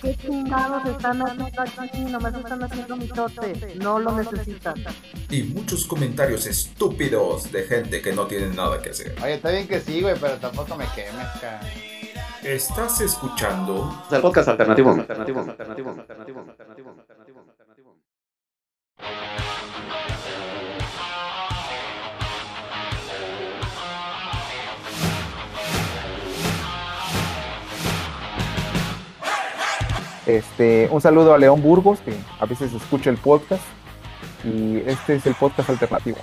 ¿Qué chingados están haciendo aquí? Nomás están haciendo mitote. No lo necesitan. y muchos comentarios estúpidos de gente que no tiene nada que hacer. Oye, está bien que sí, güey, pero tampoco me quemes, cara. Estás escuchando el podcast alternativo. Alternativo, alternativo, alternativo, alternativo, alternativo, alternativo. Este, un saludo a León Burgos, que a veces escucha el podcast. Y este es el podcast alternativo.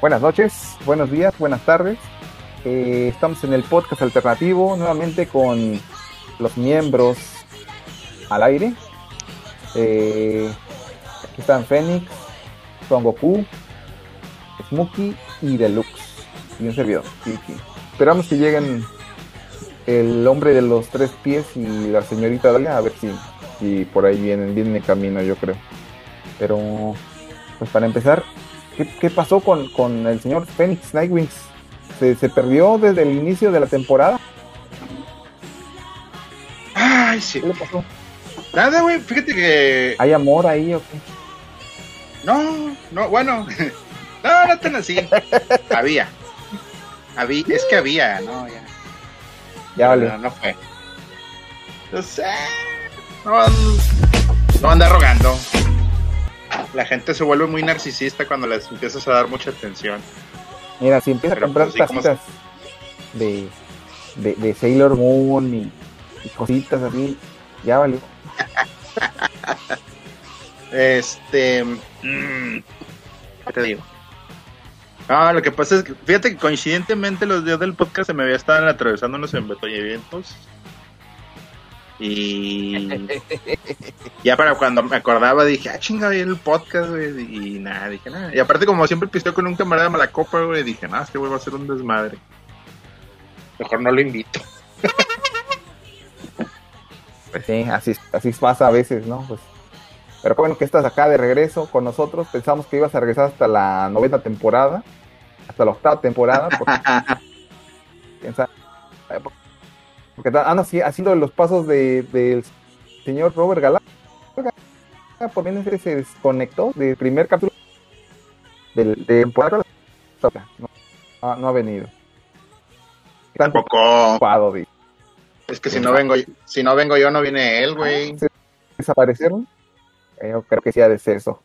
Buenas noches, buenos días, buenas tardes. Eh, estamos en el podcast alternativo nuevamente con los miembros al aire. Eh, aquí están Fénix, Son Goku, Smokey y Deluxe. Y un. Esperamos que lleguen el hombre de los tres pies y la señorita Dalia, a ver si, si por ahí vienen, vienen en camino, yo creo. Pero, pues para empezar, ¿qué, qué pasó con, con el señor Phoenix Nightwings? ¿Se, ¿Se perdió desde el inicio de la temporada? Ay, sí. ¿Qué le pasó? Nada, güey, fíjate que. ¿Hay amor ahí o qué? No, no, bueno. No, no tan así. Había. Había, es que había, no, ya. Ya vale. No, no fue. No sé. No, no anda rogando. La gente se vuelve muy narcisista cuando les empiezas a dar mucha atención. Mira, si empieza a comprar pues, sí, ¿cómo tacitas de, de, de Sailor Moon y, y cositas así, ya valió. Este. mm, ¿Qué te digo? Ah, lo que pasa es que, fíjate que coincidentemente los días del podcast se me había estado atravesando unos embotellamientos. Y ya para cuando me acordaba dije, ah, chinga, el podcast, güey. Y nada, dije, nada. Y aparte, como siempre pisteo con un camarada de Malacopa, güey, dije, nada, este güey va a ser un desmadre. Mejor no lo invito. Pues sí, así, así pasa a veces, ¿no? Pues, pero bueno que estás acá de regreso con nosotros. Pensamos que ibas a regresar hasta la novena temporada, hasta la octava temporada, porque, sabe, porque andas así- haciendo los pasos de- del señor Robert Galán. Por bien se desconectó del primer capítulo del, de temporada. No, no, no ha venido. Tan Tampoco. de Es que si no vengo, si no vengo yo, no viene él, güey. desaparecieron. Eh, yo creo que sí ha de ser eso.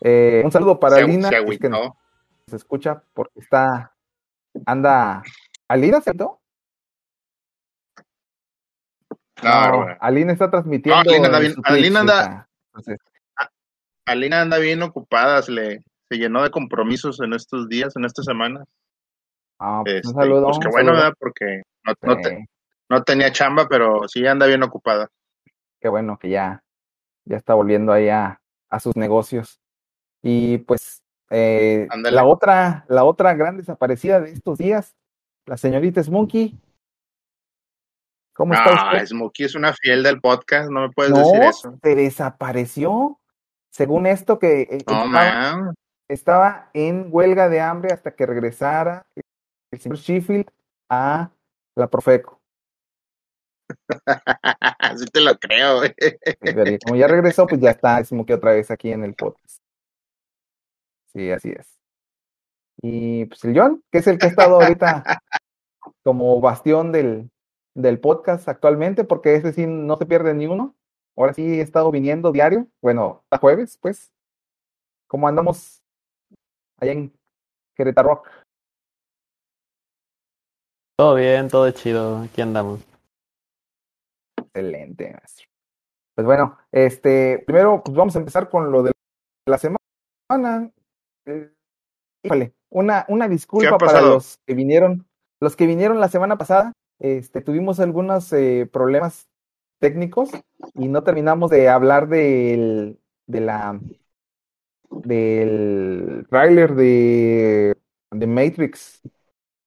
Eh, un saludo para Se- Lina, se es que agüitó. Nos escucha porque está, anda, ¿Alina ¿cierto? No, güey. Alina está transmitiendo. No, Alina anda en bien- Alina anda-. Entonces, Alina anda bien ocupada, se le se llenó de compromisos en estos días, en estas semanas. ah, pues, Este, un saludo. pues qué un bueno. ¿verdad? Porque no, no, te- no tenía chamba, pero sí anda bien ocupada. qué bueno que ya, ya está volviendo ahí a, a sus negocios. Y pues eh, la otra, la otra gran desaparecida de estos días, la señorita Smokey. ¿Cómo está usted? Ah, Smokey es una fiel del podcast, no me puedes no, decir eso. se desapareció. Según esto que eh, No, estaba, estaba en huelga de hambre hasta que regresara el señor Sheffield a la Profeco. Así te lo creo, güey. Como ya regresó, pues ya está Smokey otra vez aquí en el podcast. Sí, así es. Y pues el John, que es el que ha estado ahorita como bastión del, del podcast actualmente, porque ese sí no se pierde ni uno. Ahora sí he estado viniendo diario, bueno, a jueves, pues. ¿Cómo andamos allá en Querétaro? Todo bien, todo chido. Aquí andamos. Excelente, maestro. Pues bueno, este, primero pues vamos a empezar con lo de la semana. Eh, híjole, una, una disculpa para los que vinieron, los que vinieron la semana pasada. Este, tuvimos algunos eh, problemas técnicos y no terminamos de hablar del, de la del tráiler de, de Matrix.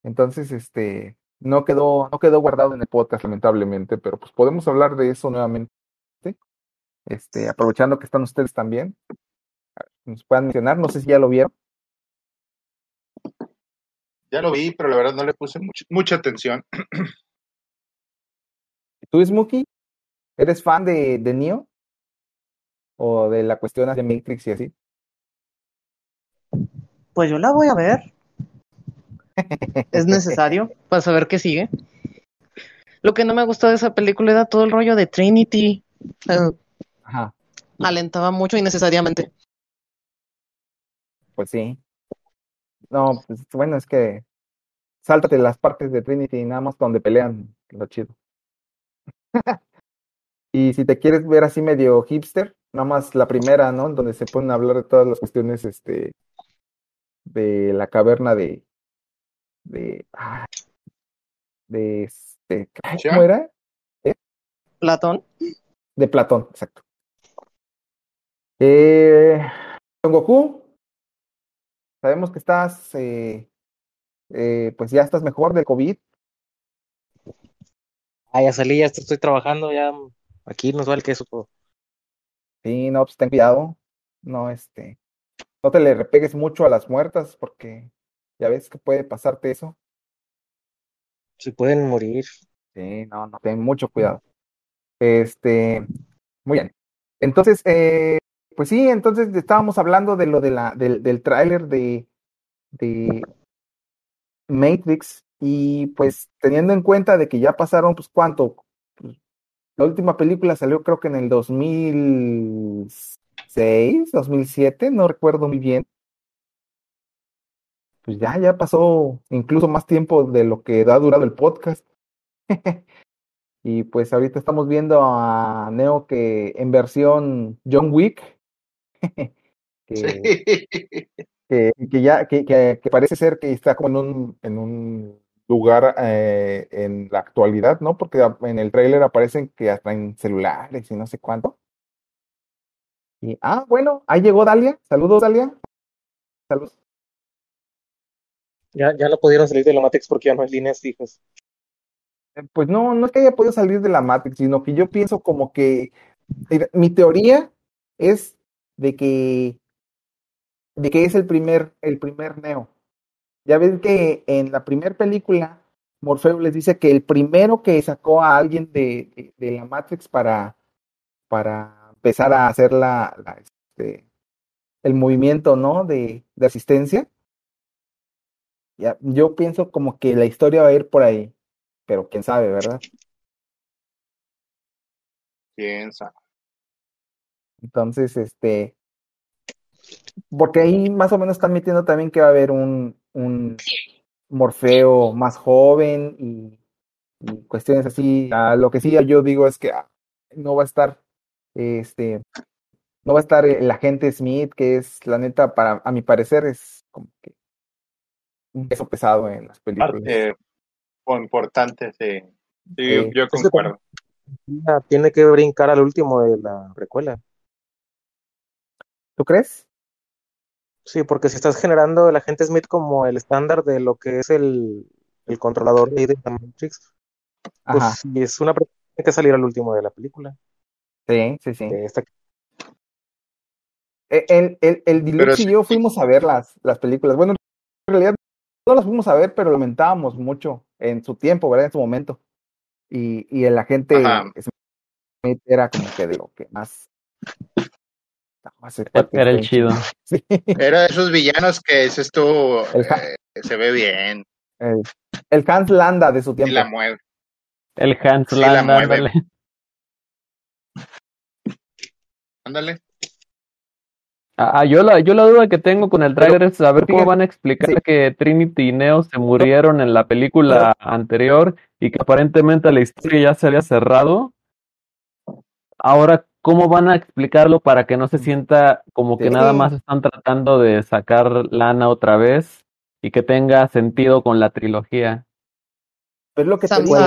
Entonces, este, no quedó, no quedó guardado en el podcast, lamentablemente, pero pues podemos hablar de eso nuevamente. Este, aprovechando que están ustedes también. Nos puedan mencionar, no sé si ya lo vieron. Ya lo vi, pero la verdad no le puse mucha, mucha atención. ¿Tú, Smokey? ¿Eres fan de, de Neo? ¿O de la cuestión de Matrix y así? Pues yo la voy a ver. es necesario para saber qué sigue. Lo que no me gustó de esa película era todo el rollo de Trinity. Ajá, alentaba mucho innecesariamente. Pues sí. No, pues bueno, es que sáltate las partes de Trinity nada más donde pelean, lo chido. Y si te quieres ver así medio hipster, nada más la primera, ¿no? Donde se ponen a hablar de todas las cuestiones, este, de la caverna de, de, ah, de, este. ¿cómo era? Platón. De Platón, exacto. Eh, Son Goku, sabemos que estás, eh, eh, pues ya estás mejor del COVID. Ah, ya salí, ya estoy trabajando, ya aquí nos va el queso. po. Sí, no, pues ten cuidado. No, este, no te le repegues mucho a las muertas porque ya ves que puede pasarte eso. Si pueden morir. Sí, no, no, ten mucho cuidado. Este, muy bien. Entonces, eh, pues sí, entonces estábamos hablando de lo de la, del, del tráiler de, de Matrix y pues teniendo en cuenta de que ya pasaron, pues cuánto, Pues, la última película salió creo que en el 2006, 2007, no recuerdo muy bien. Pues ya, ya pasó incluso más tiempo de lo que ha durado el podcast. Y pues ahorita estamos viendo a Neo que en versión John Wick, que, Sí. que, que ya que, que, que parece ser que está como en un, en un lugar eh, en la actualidad, ¿no? Porque en el tráiler aparecen que hasta en celulares y no sé cuánto. Y, ah, bueno, ahí llegó Dalia. Saludos, Dalia. Saludos. Ya, ya no pudieron salir de la Matrix porque ya no hay líneas fijas. Eh, Pues no, no es que haya podido salir de la Matrix, sino que yo pienso como que mi teoría es de que de que es el primer el primer Neo. Ya ven que en la primera película Morfeo les dice que el primero que sacó a alguien de, de, la Matrix para para empezar a hacer la, la, este, el movimiento, ¿no? De, de asistencia. Ya, yo pienso como que la historia va a ir por ahí, pero quién sabe, ¿verdad? Piensa. Entonces, este, porque ahí más o menos están metiendo también que va a haber un, un Morfeo más joven y, y cuestiones así. Ah, lo que sí yo digo es que ah, no va a estar, este, no va a estar el agente Smith, que es, la neta, para, a mi parecer, es como que un peso pesado en las películas. Parte importante, sí. Sí, yo, concuerdo. Tiene que brincar al último de la precuela. ¿Tú crees? Sí, porque si estás generando el agente Smith como el estándar de lo que es el, el controlador de la Matrix, pues Ajá, si es una precuela, tiene que salir al último de la película. sí, sí, sí. Esta E- El, el, el y yo fuimos a ver las, las películas. Bueno, en realidad no las fuimos a ver, pero lamentábamos mucho en su tiempo, ¿verdad? En su momento. Y, y el agente. Smith era como que de lo que más. Ese Era el chido. Sí. Era de esos villanos que dices tú, El, Ja- eh, se ve bien el, el Hans Landa de su y tiempo. la mueve. El Hans Sí, la Land, mueve. ándale. Ándale. Ah, ah, yo la, yo la duda que tengo con el Pero, tráiler es saber cómo van a explicar sí. que Trinity y Neo se murieron en la película anterior y que aparentemente la historia ya se había cerrado. Ahora, ¿cómo van a explicarlo para que no se sienta como que nada más están tratando de sacar lana otra vez y que tenga sentido con la trilogía? Pero es lo que te digo,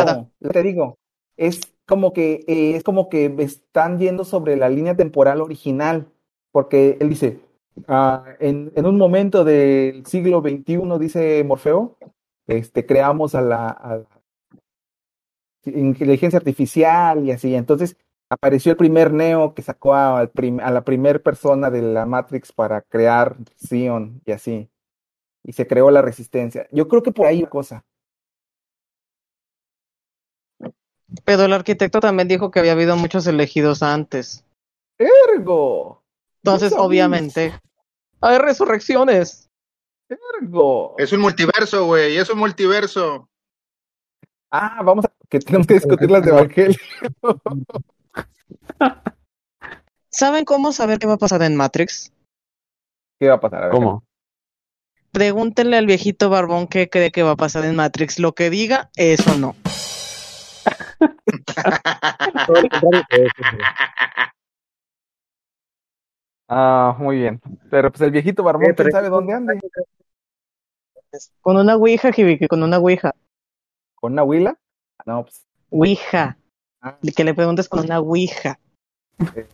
lo que te digo, es como que eh, es como que están yendo sobre la línea temporal original, porque él dice, ah, en, en un momento del siglo XXI, dice Morfeo, este, creamos a la, a, inteligencia artificial y así. Entonces apareció el primer Neo que sacó a, al prim- a la primer persona de la Matrix para crear Zion y así. Y se creó la resistencia. Yo creo que por ahí la cosa. Pero el arquitecto también dijo que había habido muchos elegidos antes. ¡Ergo! Entonces, obviamente, hay resurrecciones. ¡Ergo! Es un multiverso, güey, es un multiverso. Ah, vamos a... que tenemos que discutir las de Evangelio. ¿Saben cómo saber qué va a pasar en Matrix? ¿Qué va a pasar? A ver, ¿Cómo? Pregúntenle al viejito barbón qué cree que va a pasar en Matrix. Lo que diga, eso no. Ah, muy bien. Pero pues el viejito barbón, ¿quién sabe dónde ande? Con una ouija, Jibiki, con una ouija. ¿Con una huila? No, pues... Ouija. Ah, Que le preguntes con una ouija. eh.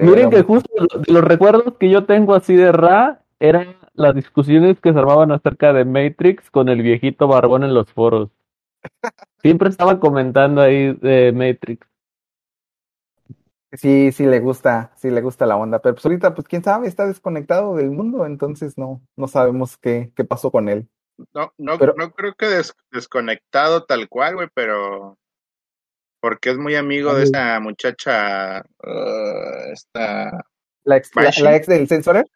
Miren que justo de los recuerdos que yo tengo así de Ra eran las discusiones que se armaban acerca de Matrix con el viejito barbón en los foros. Siempre estaba comentando ahí de Matrix. Sí, sí le gusta, sí le gusta la onda, pero pues ahorita, pues quién sabe, está desconectado del mundo, entonces no, no sabemos qué, qué pasó con él. No, no, Pero- no creo que des- desconectado tal cual, güey, pero porque es muy amigo de esa muchacha, uh, esta, La ex, la, ex del Censorer,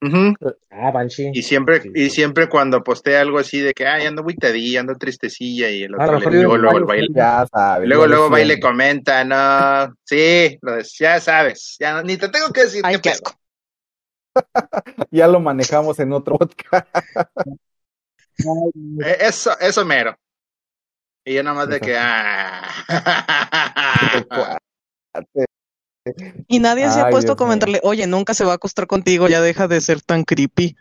Ujú. Ah, Banshee. y siempre, Sí, y siempre cuando postea algo así de que, ay, ando agüitadilla, ando tristecilla, y el otro le, luego, luego el baile, ya sabes. luego, luego decía. baile comenta, no, sí, lo de- ya sabes, ya no- ni te tengo que decir Ay, pedo. asco. Ya lo manejamos en otro podcast. Eh, Eso, eso mero. Y yo nada más de que, ah. Y nadie se ha Ay, puesto a mío. comentarle, oye, nunca se va a acostar contigo, ya deja de ser tan creepy.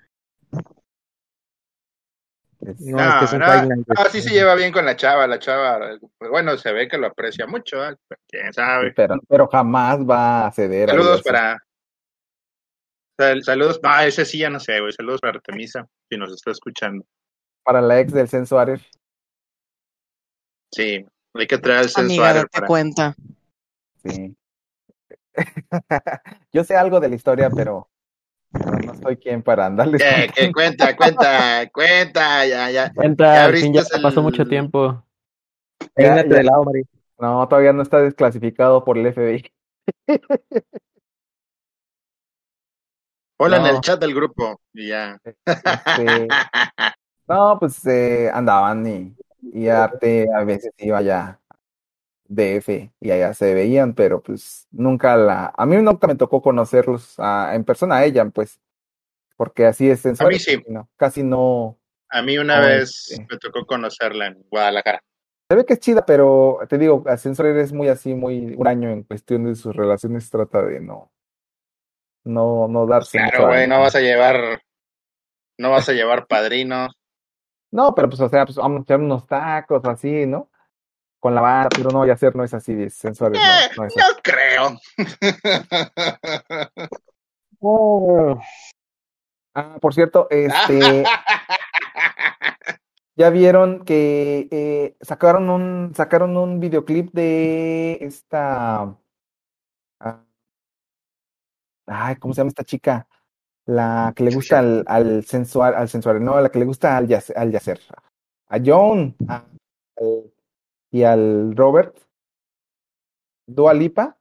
No, es que es un no, no, sí se lleva bien con la chava, la chava, pues, bueno, se ve que lo aprecia mucho, ¿eh? Quién sabe. Pero, pero jamás va a ceder. a Saludos eso. para. sal- saludos, ah, ese sí ya no sé, güey. Saludos para Artemisa, si nos está escuchando. Para la ex del Censorer. Sí, hay que traer el Amiga, sensuario date para. cuenta. Sí. Yo sé algo de la historia, pero, no soy quien para andarles. Que, que cuenta, cuenta, cuenta, ya, ya. Ya Cuenta, fin ya abriste pasó el- mucho tiempo. Ya. de lado, Mari. No, todavía no está desclasificado por el FBI. Hola en el chat del grupo y ya. Este, no, pues eh, andaban y, y Arte a veces iba ya DF y allá se veían, pero pues nunca la, a mí nunca me tocó conocerlos en persona a ella, pues, porque así es en A mí sí. no, casi no, A mí una vez este. me tocó conocerla en Guadalajara. se ve que es chida, pero te digo, Ascensor es muy así, muy huraño en cuestión de sus relaciones, trata de no, no, no darse Claro, güey, no vas a llevar, no vas a llevar padrinos. No, pero pues, o sea, pues vamos a echar unos tacos así, ¿no? Con la banda, pero no, Yacer no es así de sensores, Eh, no, no es no así. creo. Oh, Ah, por cierto, este, ya vieron que eh, sacaron un, sacaron un videoclip de esta, ah, ay, ¿cómo se llama esta chica? La que le gusta al, al sensual, al sensual, no, la que le gusta al yacer, al yacer. A John a- al- y al Robert. Dua Lipa.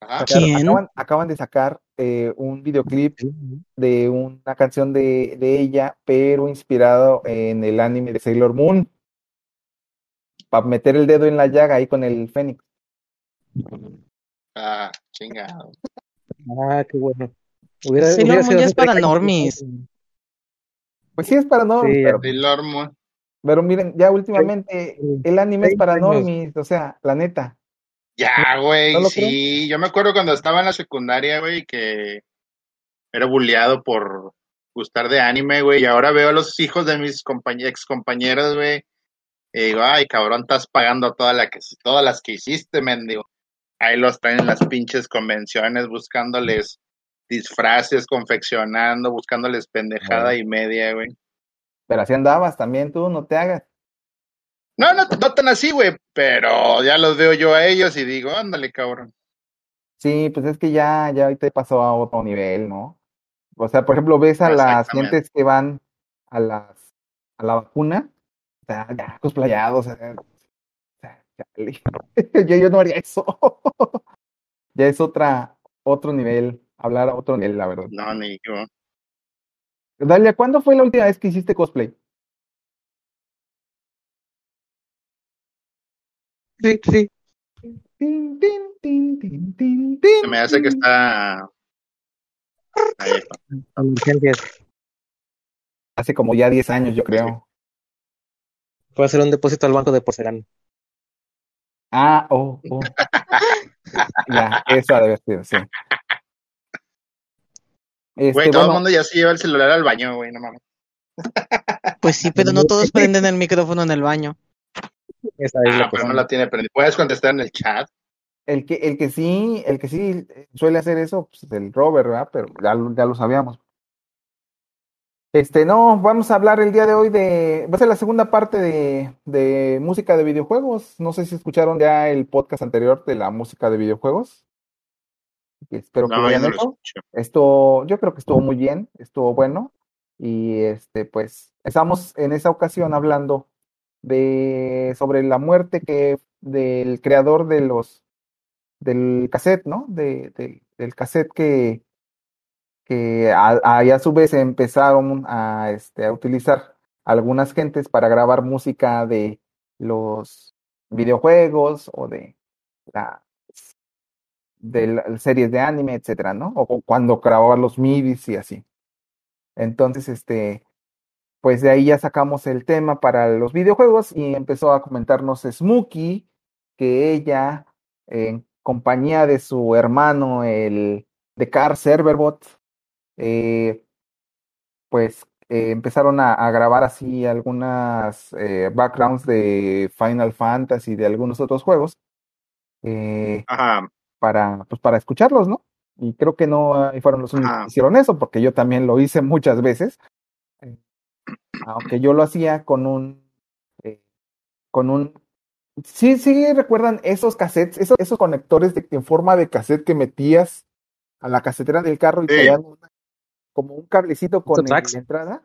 Ajá. sacaron- ¿Quién? Acaban, acaban de sacar eh, un videoclip de una canción de, de ella, pero inspirado en el anime de Sailor Moon. Para meter el dedo en la llaga ahí con el Fénix. Ah, chingado. Ah, qué bueno. Hubiera, Sailor hubiera Moon ya es para normies. Pues sí es para no, Sí, pero, Sailor Moon. pero miren, ya últimamente Sí. el anime es para normies, o sea, la neta. Ya, güey, ¿No lo sí. Yo me acuerdo cuando estaba en la secundaria, güey, que era bulleado por gustar de anime, güey, y ahora veo a los hijos de mis compañ ex compañeros, güey, y digo, ay, cabrón, estás pagando toda la que, todas las que hiciste, mendigo. Ahí los traen en las pinches convenciones buscándoles disfraces, confeccionando, buscándoles pendejada y media, güey. Pero así andabas también tú, no te hagas. No, no, no tan así, güey, pero ya los veo yo a ellos y digo, ándale, cabrón. Sí, pues es que ya, ya ahorita pasó a otro nivel, ¿no? O sea, por ejemplo, ves a las gentes que van a las a la vacuna, o sea, ya cosplayados, o sea, yo, yo no haría eso. ya es otra, otro nivel, hablar a otro nivel, la verdad. No, ni yo. Dalia, ¿cuándo fue la última vez que hiciste cosplay? Sí, sí. Tin, tin, tin, tin, tin, tin, Se me hace que está. Ahí está. Hace como ya 10 años, yo creo. Fue a hacer un depósito al banco de porcelana. Ah, oh, oh. ya, esa debe ser, sí. Este, Güey, todo el mundo ya se lleva el celular al baño, güey, no mames. Pues sí, pero no todos prenden el micrófono en el baño. Esa es la Ah, pero cuestión. no la tiene prendida. Puedes contestar en el chat. el que, el que sí, el que sí suele hacer eso, pues es el Robert, ¿verdad? Pero ya, lo- ya lo sabíamos. Este, no, vamos a hablar el día de hoy de, va a ser la segunda parte de, de música de videojuegos. No sé si escucharon ya el podcast anterior de la música de videojuegos. Espero que No, hayan no. Esto, yo creo que estuvo muy bien, estuvo bueno. Y este, pues, estamos en esa ocasión hablando de sobre la muerte que del creador de los del cassette, ¿no? De, de- del cassette que, que a, a- y a su vez empezaron a, este, a utilizar algunas gentes para grabar música de los videojuegos o de la de las series de anime, etcétera, ¿no? O, cuando grababan los midis y así. Entonces, este, pues de ahí ya sacamos el tema para los videojuegos y empezó a comentarnos Smokey que ella, en compañía de su hermano, el de Car Serverbot, eh, pues eh, empezaron a, grabar así algunas eh, backgrounds de Final Fantasy y de algunos otros juegos Ajá. Para, pues, para escucharlos, ¿no? Y creo que no eh, fueron los únicos que hicieron eso, porque yo también lo hice muchas veces, eh, aunque yo lo hacía con un, eh, con un, sí, sí recuerdan esos cassettes, esos, esos conectores de, en forma de cassette que metías a la casetera del carro y Sí. una- como un cablecito con el- la entrada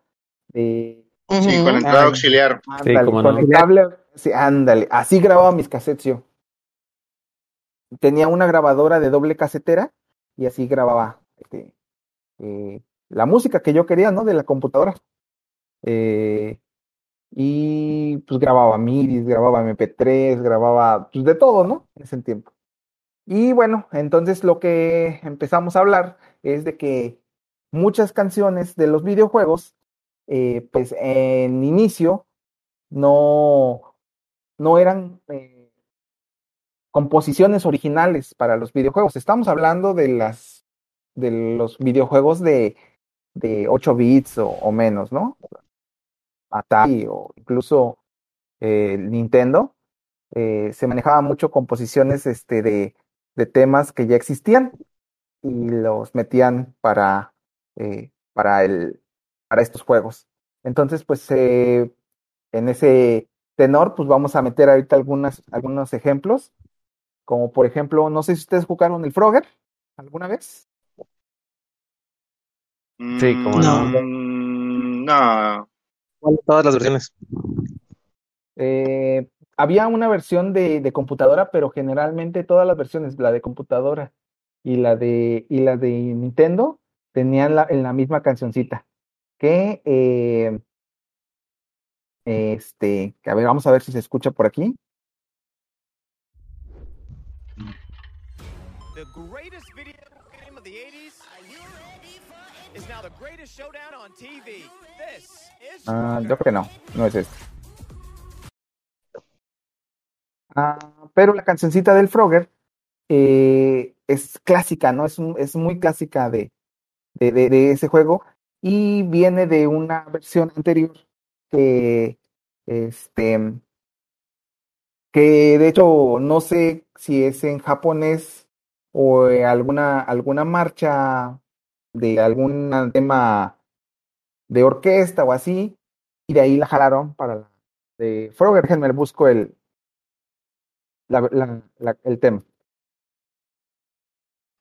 de, Sí, con entrada Ay. auxiliar. ándale, cómo con no. el cable, sí, ándale, así grababa mis cassettes yo. Tenía una grabadora de doble casetera y así grababa este, eh, la música que yo quería, ¿no? De la computadora. Eh, y pues grababa MIDI, grababa MP3, grababa pues de todo, ¿no? En ese tiempo. Y bueno, entonces lo que empezamos a hablar es de que muchas canciones de los videojuegos, eh, pues en inicio no, no eran eh, composiciones originales para los videojuegos. Estamos hablando de las de los videojuegos de, de 8 bits o, menos, ¿no? Atari o incluso eh, Nintendo, eh, se manejaba mucho composiciones este, de, de temas que ya existían y los metían para, eh, para, el, para estos juegos. Entonces, pues en ese tenor, pues vamos a meter ahorita algunas, algunos ejemplos, como por ejemplo, no sé si ustedes jugaron el Frogger alguna vez. Sí, cómo no. Mm, no. Todas las versiones. Eh, había una versión de, de computadora, pero generalmente todas las versiones, la de computadora y la de, y la de Nintendo, tenían la, en la misma cancioncita. Que, eh, este, que a ver, vamos a ver si se escucha por aquí. Ah, yo creo que no, no es este. Ah, pero la cancioncita del Frogger eh, es clásica, ¿no? Es, un- es muy clásica de, de, de- de ese juego y viene de una versión anterior que, este, que de hecho no sé si es en japonés o eh, alguna, alguna marcha de algún tema de orquesta o así, y de ahí la jalaron para la, de Frogger, déjenme busco el, la- la- la- el tema.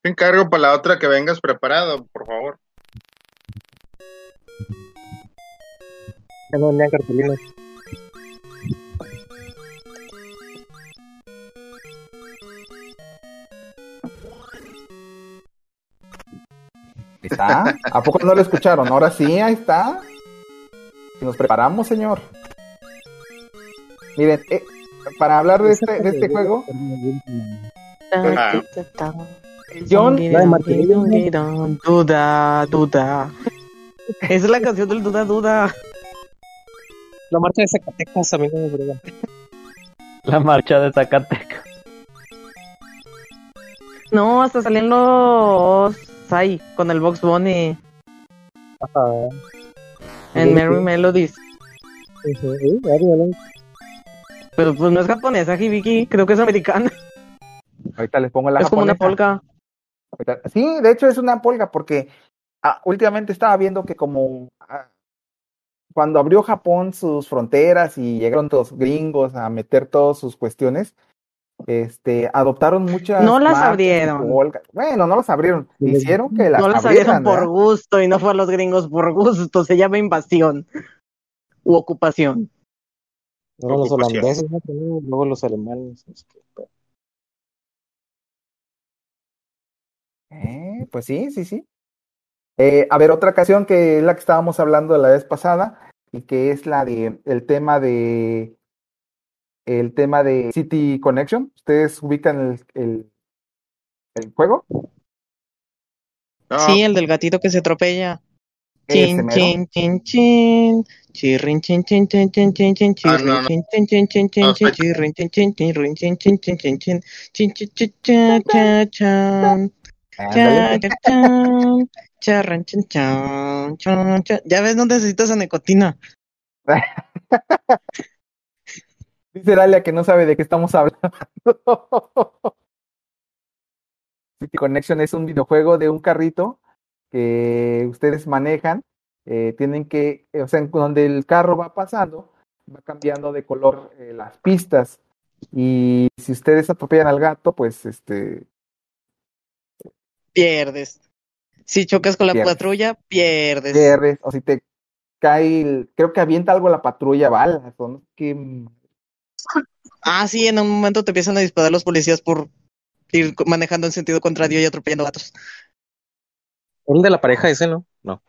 Te encargo para la otra que vengas preparado, por favor. No vendían ¿Está? ¿A poco no lo escucharon? Ahora sí, ahí está. Nos preparamos, señor. Miren, eh, para hablar de este, de este juego, Ah. John, Duda, duda. Esa es la canción del duda, duda. La marcha de Zacatecas a mí no me brega. La marcha de Zacatecas. No, hasta salían los. Ay, con el Box Bunny Ajá. en Sí, Merry sí. Melodies. Sí. Pero pues no es japonesa, Hibiki, creo que es americana. ahorita les pongo la es como una polka. Ahorita- Sí, de hecho es una polga porque ah, últimamente estaba viendo que como ah, cuando abrió Japón sus fronteras y llegaron todos gringos a meter todas sus cuestiones, este, adoptaron muchas No las marcas abrieron. Bueno, no las abrieron, hicieron que las no las abrieran, abrieron por ¿verdad? gusto y no fue a los gringos por gusto. Se llama invasión u ocupación. Luego los holandeses, luego los alemanes. es que- Eh, pues sí, sí, sí. Eh, a ver, otra canción que es la que estábamos hablando la vez pasada y que es la de el tema de el tema de City Connection. ¿Ustedes ubican el, el, el juego? No, Sí, el del gatito que se atropella. Chin, chin, chin, chin. Chirrin, chin, chin, chin, chin, chin, chin, Ah, chirrin, chin, chin, chin, chin, chin, chin, chirrin, chin, chin, chirrin, chin, chin, chin, chin, chin. Chin, chin, chin, chin, cha, chan. Cha, Ándale. cha, chan. Charran, chan, chan, chan, chan. Ya ves, no necesitas a nicotina. Dice Dalia que no sabe de qué estamos hablando. City Connection es un videojuego de un carrito que ustedes manejan. eh, tienen que, eh, o sea, donde el carro va pasando, va cambiando de color eh, las pistas. Y si ustedes atropellan al gato, pues este Pierdes. Si chocas con la Pierdes. patrulla, pierdes. pierdes. O si te cae, el- creo que avienta algo la patrulla, balas. O no qué Ah, sí, en un momento te empiezan a disparar los policías por ir manejando en sentido contrario y atropellando gatos. El de la pareja ese, ¿no? No.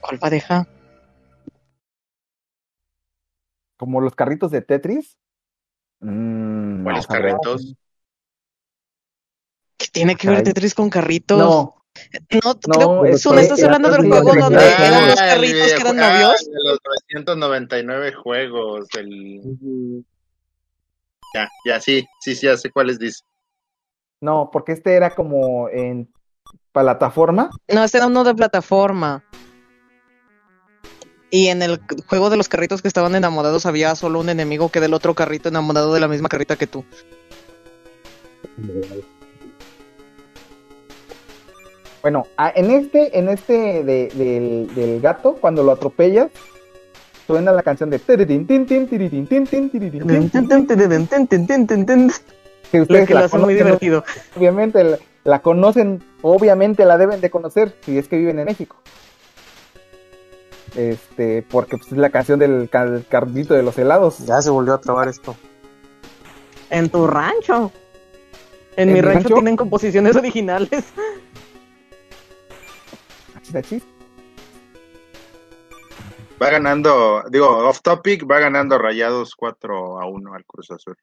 ¿Cuál pareja? como los carritos de Tetris. Mm, ¿Cuáles no carritos? ¿Qué tiene que ver. Tetris con carritos? No, No, No, creo tú no estás hablando del juego de donde eran los carritos que eran novios. de los 999 juegos. El... Ya, ya, sí, sí, sí, ya sé cuáles dice. no, porque este era como en plataforma. No, este era uno de plataforma. Y en el juego de los carritos que estaban enamorados había solo un enemigo que del otro carrito enamorado de la misma carrita que tú. Bueno, ah, en este, en este de- del, del gato, cuando lo atropellas, suena la canción de que ustedes que lo la hace muy divertido. obviamente la, la conocen, obviamente la deben de conocer si es que viven en México. Este, porque pues, es la canción del ca- carrito de los helados. Ya se volvió a trabar esto. En tu rancho. En, ¿En mi mi rancho, rancho? tienen composiciones originales. Va ganando, digo, off topic, va ganando Rayados 4 a 1 al Cruz Azul.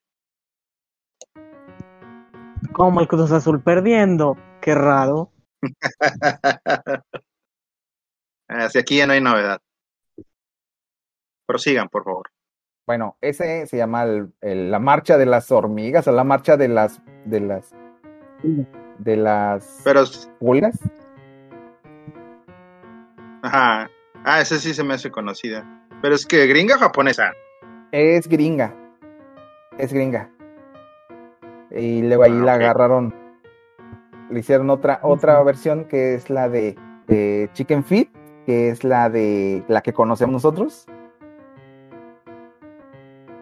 Como el Cruz Azul perdiendo. Qué raro. Hacia aquí ya no hay novedad. Prosigan, por favor. Bueno, ese se llama el- el- la marcha de las hormigas o la marcha de las de las de las Pero, pulgas. Ajá. Ah, ese sí se me hace conocida. Pero es que gringa o japonesa. Es gringa. Es gringa. Y luego ahí Ah, la agarraron. Le hicieron otra otra versión que es la de, de Chicken Feet, que es la de la que conocemos nosotros.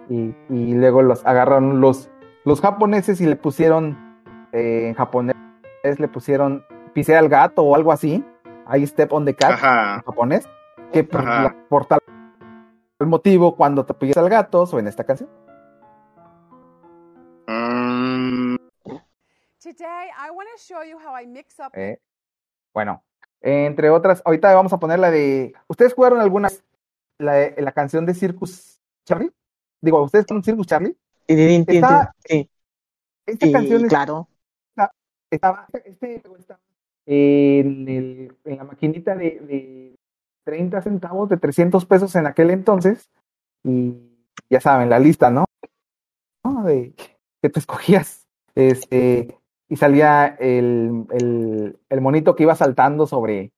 Y, y luego los agarraron los, los japoneses y le pusieron, eh, en japonés le pusieron pisé al gato o algo así. Ahí step on the cat Ajá. en japonés. Que por, la- por tal motivo cuando te pillas al gato o en esta canción. Mm, Today, I want to show you how I mix up. Eh, bueno, entre otras, ahorita vamos a poner la de. ¿Ustedes jugaron alguna la, la canción de Circus Charlie? Digo, ¿ustedes con Circus Charlie? Está- Sí, esta sí, canción es- claro. estaba, este juego estaba en, el- en la maquinita de, de 30 centavos, de 300 pesos en aquel entonces. Y ya saben, la lista, ¿no? ¿No? De que te escogías. Este, y salía el, el, el monito que iba saltando sobre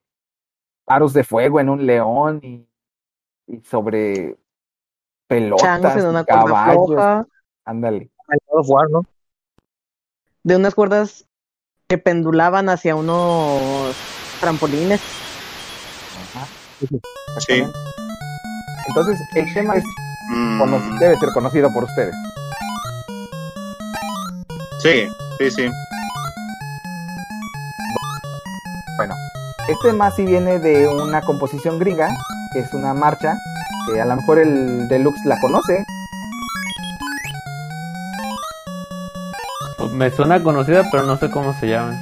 aros de fuego en un león y, y sobre pelotas, en una caballos. Ándale. De unas cuerdas que pendulaban hacia unos trampolines. sí. Entonces, el tema es Mm, debe ser conocido por ustedes. sí, sí, sí. Bueno, este más sí viene de una composición gringa, que es una marcha, que a lo mejor el Deluxe la conoce. Me suena conocida, pero no sé cómo se llama.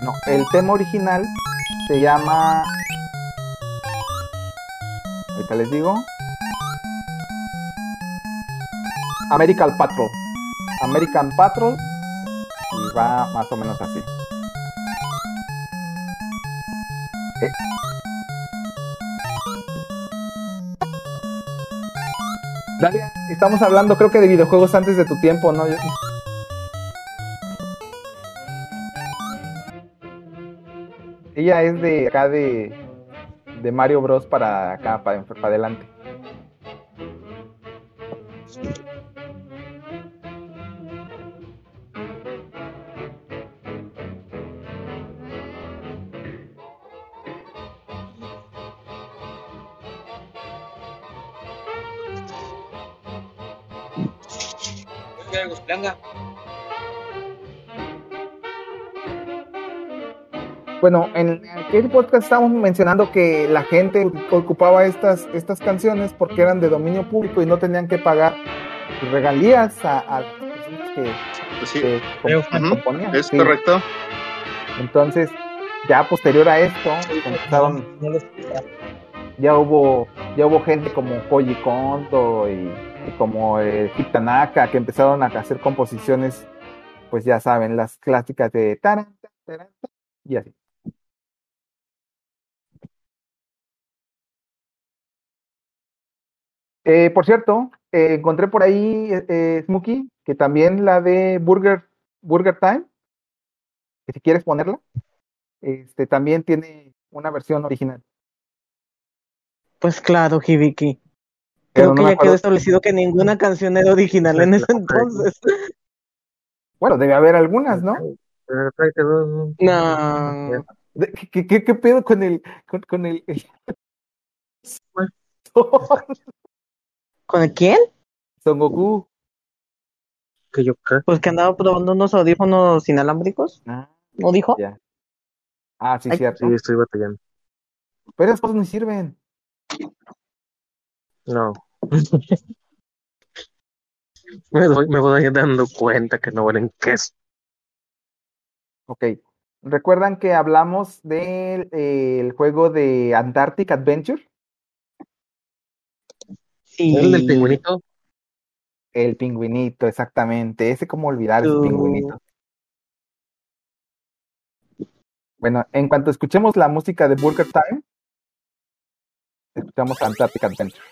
No, el tema original se llama. Ahorita les digo. American Patrol. American Patrol. Y va más o menos así. Eh. Dalia, estamos hablando creo que de videojuegos antes de tu tiempo, ¿no? Ella es de acá de, de Mario Bros para acá, para, para adelante. Bueno, en aquel podcast estábamos mencionando que la gente ocupaba estas, estas canciones porque eran de dominio público y no tenían que pagar regalías a, a las personas que, Pues sí. que componían. Es Sí. correcto. Entonces, ya posterior a esto, empezaron, ya hubo, ya hubo gente como Koji Kondo y, y como eh, Hip Tanaka que empezaron a hacer composiciones, pues ya saben, las clásicas de taran, taran, taran, y así. Eh, por cierto, eh, encontré por ahí eh, eh, Smokey, que también la de Burger, Burger Time, que si quieres ponerla, este también tiene una versión original. Pues claro, Hibiki. Pero Creo no que ya quedó establecido que ninguna canción era original en ese entonces. Bueno, debe haber algunas, ¿no? No. ¿Qué, qué, qué pedo con el, con, con el, el- ¿Con el quién? Son Goku? Que yo creo. Pues que andaba probando unos audífonos inalámbricos. Ah, ¿No dijo? ya. Ah, sí, Ay, cierto. Sí, estoy batallando. Pero esas cosas no sirven. No. me, doy, me voy dando cuenta que no valen queso. Ok. ¿Recuerdan que hablamos del eh, el juego de Antarctic Adventure? Sí. ¿El del pingüinito? El pingüinito, exactamente. Ese, cómo olvidar ese Uh. pingüinito. Bueno, en cuanto escuchemos la música de Burger Time, escuchamos Antarctic Adventure.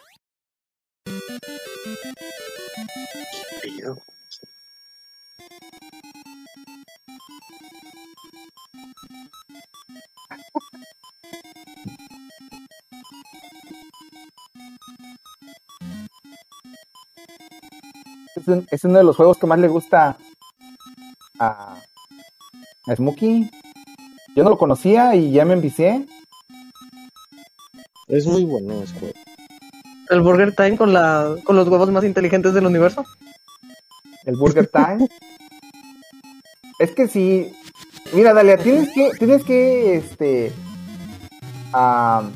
Es, un- es uno de los juegos que más le gusta a, a Smokey. Yo no lo conocía y ya me envicié. Es muy bueno ese juego. El Burger Time con, la, con los huevos más inteligentes del universo. El Burger Time. es que sí. Mira, Dalia, tienes que, tienes que, este, am,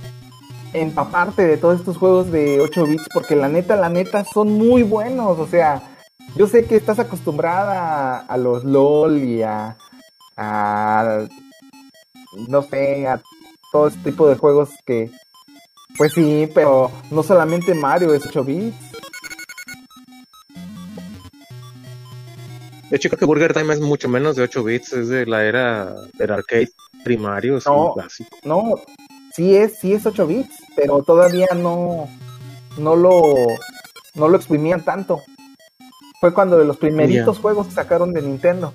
empaparte de todos estos juegos de 8 bits porque la neta, la neta son muy buenos. O sea, yo sé que estás acostumbrada a, los LOL y a, a, no sé, a todo este tipo de juegos que, pues sí, pero no solamente Mario es 8 bits. De hecho, creo que Burger Time es mucho menos de 8 bits, es de la era del arcade primario, sí, No. clásico. No, sí es, sí es 8 bits, pero todavía no, no lo, no lo exprimían tanto. Fue cuando de los primeritos juegos que sacaron de Nintendo.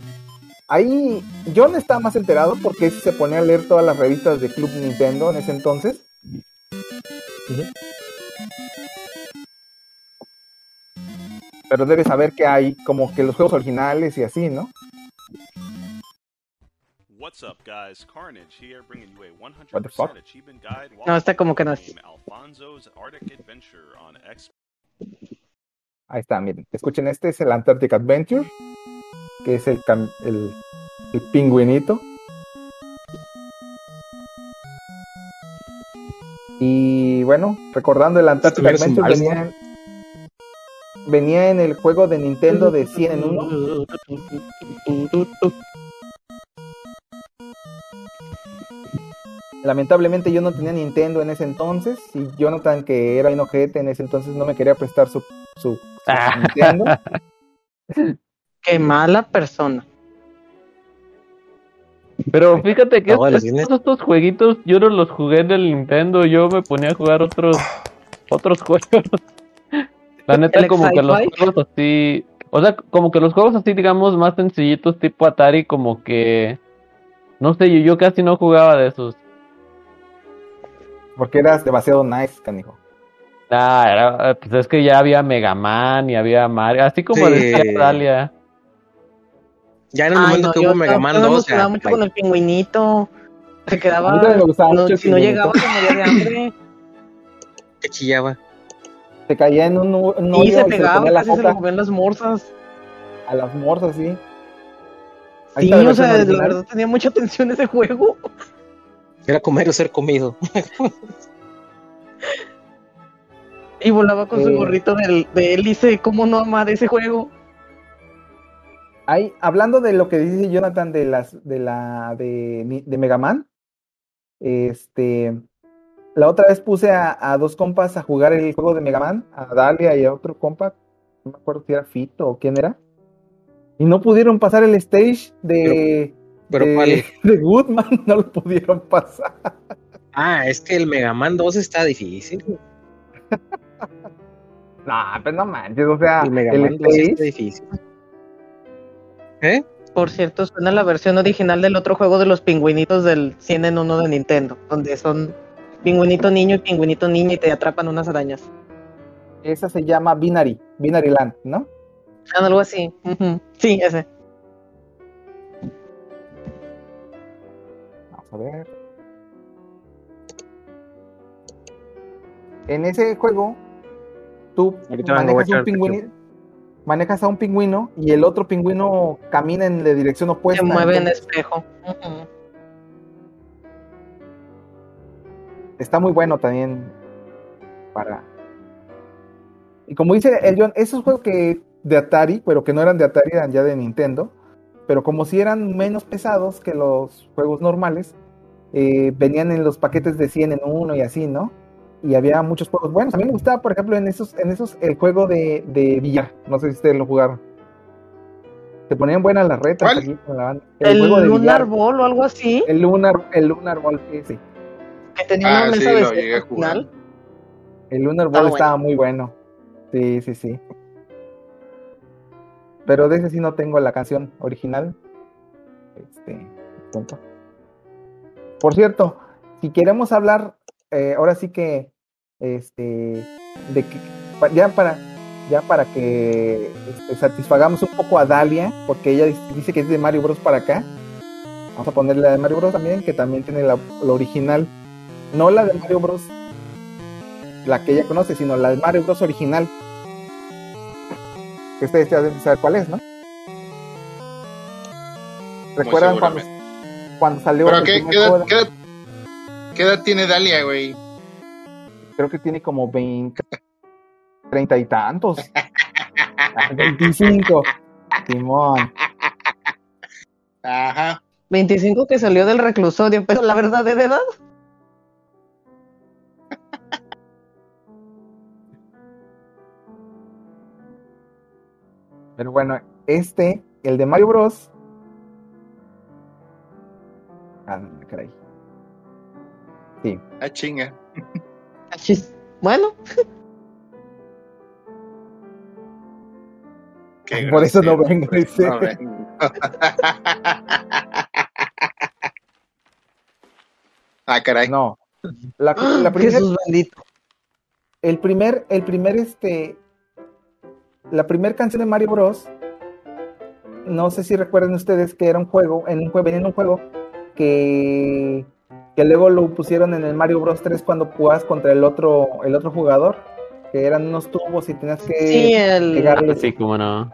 Ahí yo no estaba más enterado porque se ponía a leer todas las revistas de Club Nintendo en ese entonces. Pero debes saber que hay como que los juegos originales y así, ¿no? What's up, guys? Carnage here, bringing you a 100% What the fuck? achievement guide. No, está como que no Alfonso's Arctic Adventure on X. Ahí está, miren. Escuchen, este es el Antarctic Adventure, que es el, el, el pingüinito. Y bueno, recordando el Antarctic Adventure, venía en, venía en el juego de Nintendo de 100 en 1. Lamentablemente yo no tenía Nintendo en ese entonces y Jonathan, que era inojete en ese entonces, no me quería prestar su, su, su Nintendo. Qué mala persona. Pero fíjate que Ahora, estos, estos jueguitos yo no los jugué en el Nintendo, yo me ponía a jugar otros otros juegos. La neta ¿El como que los juegos así, o sea, como que los juegos así digamos más sencillitos tipo Atari como que no sé, yo, yo casi no jugaba de esos. Porque eras demasiado nice, canijo. Ah, era, pues es que ya había Mega Man y había Mario, así como Sí. decía Dalia. Ya en el Ay, momento no, que hubo Mega Man yo me 2, emocionaba ya, mucho bye. con el pingüinito. Se quedaba. Me gustaba no- mucho si no llegaba, se moría de hambre. que chillaba. Se caía en un, un Y hoyo se pegaba, casi se coca lo comían las morsas. a las morsas, sí. Ahí Sí, o sea, la verdad tenía mucha atención ese juego. Era comer o ser comido. Y volaba con su Eh. gorrito del, de hélice. ¿Cómo no amar ese juego? Ahí, hablando de lo que dice Jonathan de las de la de, de Mega Man, este la otra vez puse a, a dos compas a jugar el juego de Mega Man, a Dalia y a otro compa, no me acuerdo si era Fito o quién era, y no pudieron pasar el stage de Pero de, ¿cuál? de Goodman, no lo pudieron pasar. Ah, es que el Mega Man 2 está difícil. No, pues no manches, o sea, El Mega el Man 2 está difícil. ¿Eh? Por cierto, suena la versión original del otro juego de los pingüinitos del 100 en 1 de Nintendo, donde son pingüinito niño y pingüinito niña y te atrapan unas arañas. esa se llama Binary, Binary Land, ¿no? Ah, Algo así. Sí, ese. A ver. En ese juego, tú manejas un pingüino, manejas a un pingüino y el otro pingüino camina en la dirección opuesta. Se mueve en espejo. Está muy bueno también para. Y como dice el John, esos juegos que de Atari, pero que no eran de Atari, eran ya de Nintendo, pero como si eran menos pesados que los juegos normales, eh, venían en los paquetes de 100 en uno y así, ¿no? Y había muchos juegos buenos. A mí me gustaba, por ejemplo, en esos, en esos el juego de, de billar. No sé si ustedes lo jugaron. Se ponían buenas las retas ¿Cuál? aquí con la banda. El, juego de Lunar billar. Ball o algo así, El Lunar, el Lunar Ball, ese. que tenía Ah, una sí, mesa de lo llegué a final. El Lunar Estaba Ball bueno. estaba muy bueno. Sí, sí, sí. Pero de ese sí no tengo la canción original. Este. Por cierto, si queremos hablar, eh, ahora sí que, este, de que, ya para, ya para que este, satisfagamos un poco a Dalia, porque ella dice- dice que es de Mario Bros para acá. Vamos a ponerle la de Mario Bros también, que también tiene la, la original, no la de Mario Bros la que ella conoce, sino la de Mario Bros original. Que ustedes ya deben saber cuál es, ¿no? ¿Recuerdan cuando, cuando salió ¿Pero el qué, primer qué edad, qué edad- qué edad tiene Dalia, güey? Creo que tiene como 20, 30 y tantos. Ah, 25. Simón. Ajá. 25 que salió del reclusorio, pero la verdadera edad. Pero bueno, este, el de Mario Bros. Ah, caray. Sí. Ah, chinga. Bueno, Qué Por eso no vengo, dice. no vengo. ah, caray. No. La, la primera, Jesús bendito. el primer, el primer, este, la primera canción de Mario Bros. No sé si recuerdan ustedes que era un juego, en un juego, venía en un juego que, que luego lo pusieron en el Mario Bros 3 cuando jugabas contra el otro, el otro jugador, que eran unos tubos y tenías que Sí, el- pegarle. Así como no.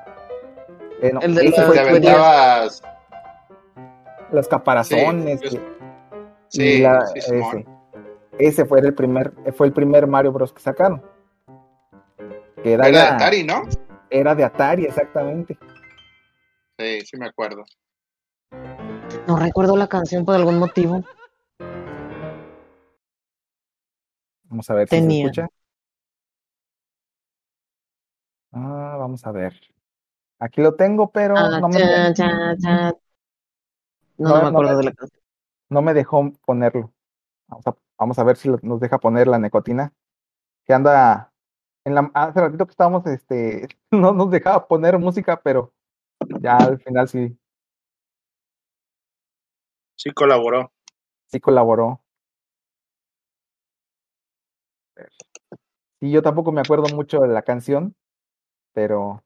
Eh, no, el de fue aventabas. los caparazones Sí, Sí, la- sí, ese, ese fue el primer fue el primer Mario Bros que sacaron que era, Era de Atari, ¿no? Era de Atari exactamente Sí, sí me acuerdo. No recuerdo la canción por algún motivo. vamos a ver si se escucha ah, vamos a ver aquí lo tengo pero Ah, no, me, cha, cha, cha. No, no me acuerdo de la canción. no me dejó ponerlo vamos a, vamos a ver si lo- nos deja poner la necotina que anda en la hace ratito que estábamos este no nos dejaba poner música pero ya al final sí Sí colaboró. sí colaboró. Sí, yo tampoco me acuerdo mucho de la canción, pero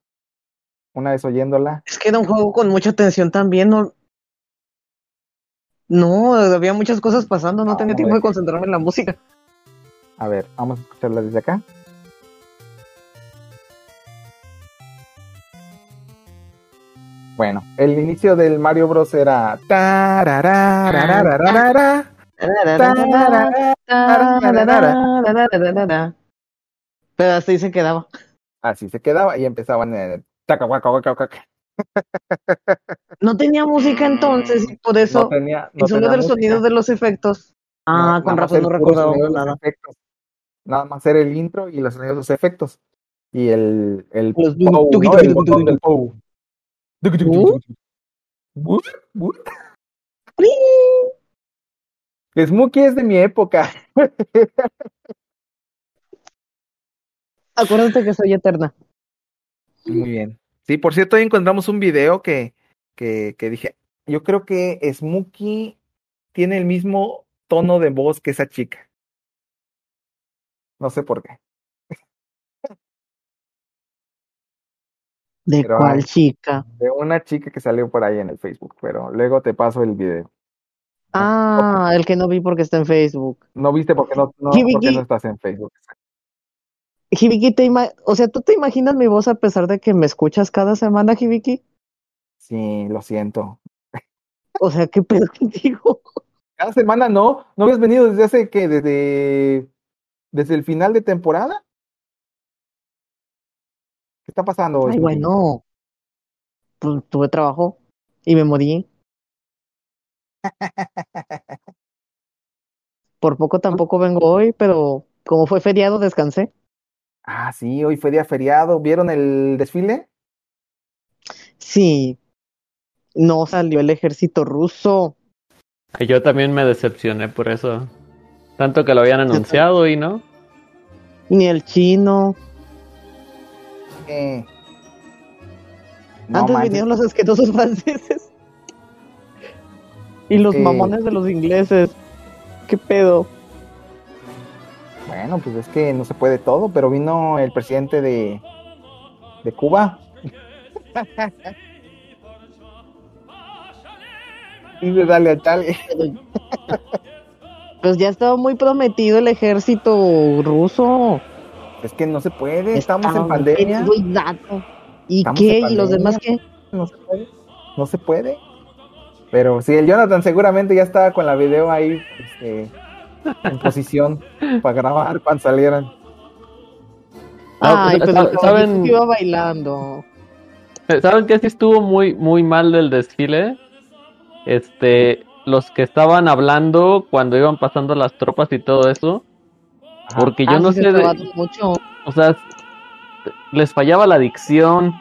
una vez oyéndola, Es que era un juego con mucha tensión también, no. No, había muchas cosas pasando, no tenía Vamos a tiempo de concentrarme en la música. a ver, vamos a escucharla desde acá. Bueno, el inicio del Mario Bros era Pero así se quedaba. así se quedaba y empezaban guaca, guaca. No tenía música entonces y por eso No tenía, no y solo tenía del música. sonido de los efectos. Ah, No, con razón el no recordaba de los nada. efectos. Nada más era el intro y los sonidos de los efectos. Y el, el Los ¿no? tuqui, El Smokey es de mi época. Acuérdate que soy eterna. Muy bien. Sí, por cierto, ahí encontramos un video que, que, que dije, yo creo que Smokey tiene el mismo tono de voz que esa chica. No sé por qué. ¿De Pero cuál hay- chica? De una chica que salió por ahí en el Facebook, pero luego te paso el video. Ah, el que no vi porque está en Facebook. No viste porque no, no, Hibiki. porque no estás en Facebook. Hibiki, te ima- o sea, ¿tú te imaginas mi voz a pesar de que me escuchas cada semana, Hibiki? Sí, lo siento. O sea, ¿qué pedo contigo? Cada semana no, no habías venido desde hace que, desde, desde el final de temporada. ¿Qué está pasando? Ay, Smokey? bueno. Pues tuve trabajo y me morí. Por poco tampoco vengo hoy, pero como fue feriado, descansé. Ah, sí, hoy fue día feriado. ¿Vieron el desfile? Sí, no salió el ejército ruso. Yo también me decepcioné por eso. Tanto que lo habían anunciado y no. Ni el chino. No Antes manches. vinieron los asquerosos franceses. Y los mamones de los ingleses. ¿Qué pedo? Bueno, pues es que no se puede todo, pero vino el presidente de, de Cuba. y de dale a chale. Pues ya estaba muy prometido el ejército ruso. Es que no se puede, estamos en pandemia. ¿Y Estamos qué? ¿Y los demás qué? No se puede. No se puede. Pero sí, el Jonathan seguramente ya estaba con la video ahí este, en posición para grabar cuando salieran. Ah, Ay, pues, pues el ¿saben- iba bailando. Eh, ¿Saben qué sí estuvo muy, muy mal del desfile? Este, los que estaban hablando cuando iban pasando las tropas y todo eso. Porque yo Ah, no sé se de, mucho. o sea, les fallaba la dicción.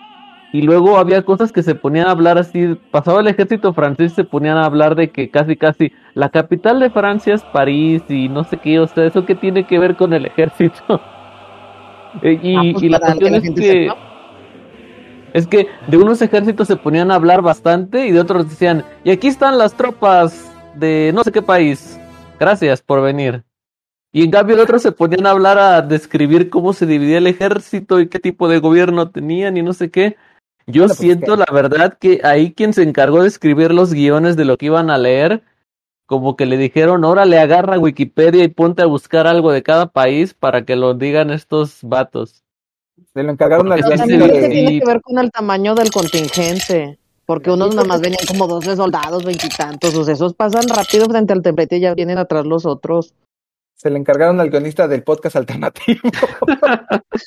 Y luego había cosas que se ponían a hablar así, pasaba el ejército francés y se ponían a hablar de que casi casi la capital de Francia es París y no sé qué, o sea, eso qué tiene que ver con el ejército. Eh, y, Ah, pues y la que cuestión la es que es que de unos ejércitos se ponían a hablar bastante y de otros decían, y aquí están las tropas de no sé qué país, gracias por venir. Y en cambio de otros se ponían a hablar a describir cómo se dividía el ejército y qué tipo de gobierno tenían y no sé qué. Yo Bueno, pues, siento la verdad que ahí quien se encargó de escribir los guiones de lo que iban a leer, como que le dijeron, órale, agarra Wikipedia y ponte a buscar algo de cada país para que lo digan estos vatos. Se lo encargaron al ve- que tiene que ver con el tamaño del contingente. Porque unos nada más venían como 12 soldados, veintitantos. O sea, esos pasan rápido frente al templete y ya vienen atrás los otros. Se le encargaron al guionista del podcast alternativo.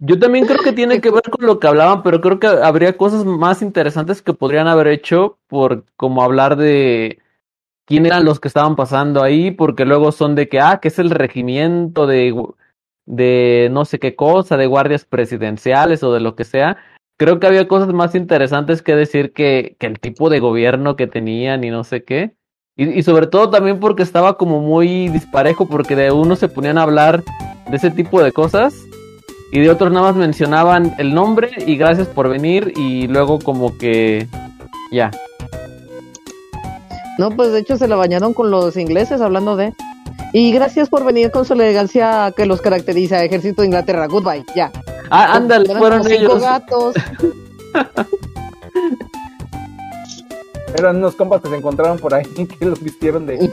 Yo también creo que tiene que ver con lo que hablaban, pero creo que habría cosas más interesantes que podrían haber hecho por como hablar de quién eran los que estaban pasando ahí, porque luego son de que, ah, que es el regimiento de, de no sé qué cosa, de guardias presidenciales o de lo que sea. Creo que había cosas más interesantes que decir que, que el tipo de gobierno que tenían y no sé qué. Y, y sobre todo también porque estaba como muy disparejo, porque de uno se ponían a hablar de ese tipo de cosas y de otros nada más mencionaban el nombre y gracias por venir y luego como que ya. No, pues de hecho se la bañaron con los ingleses hablando de. Y gracias por venir con su elegancia que los caracteriza, Ejército de Inglaterra. Goodbye, ya. Ah, ándale, fueron ellos. gatos. Eran unos compas que se encontraron por ahí que los vistieron de.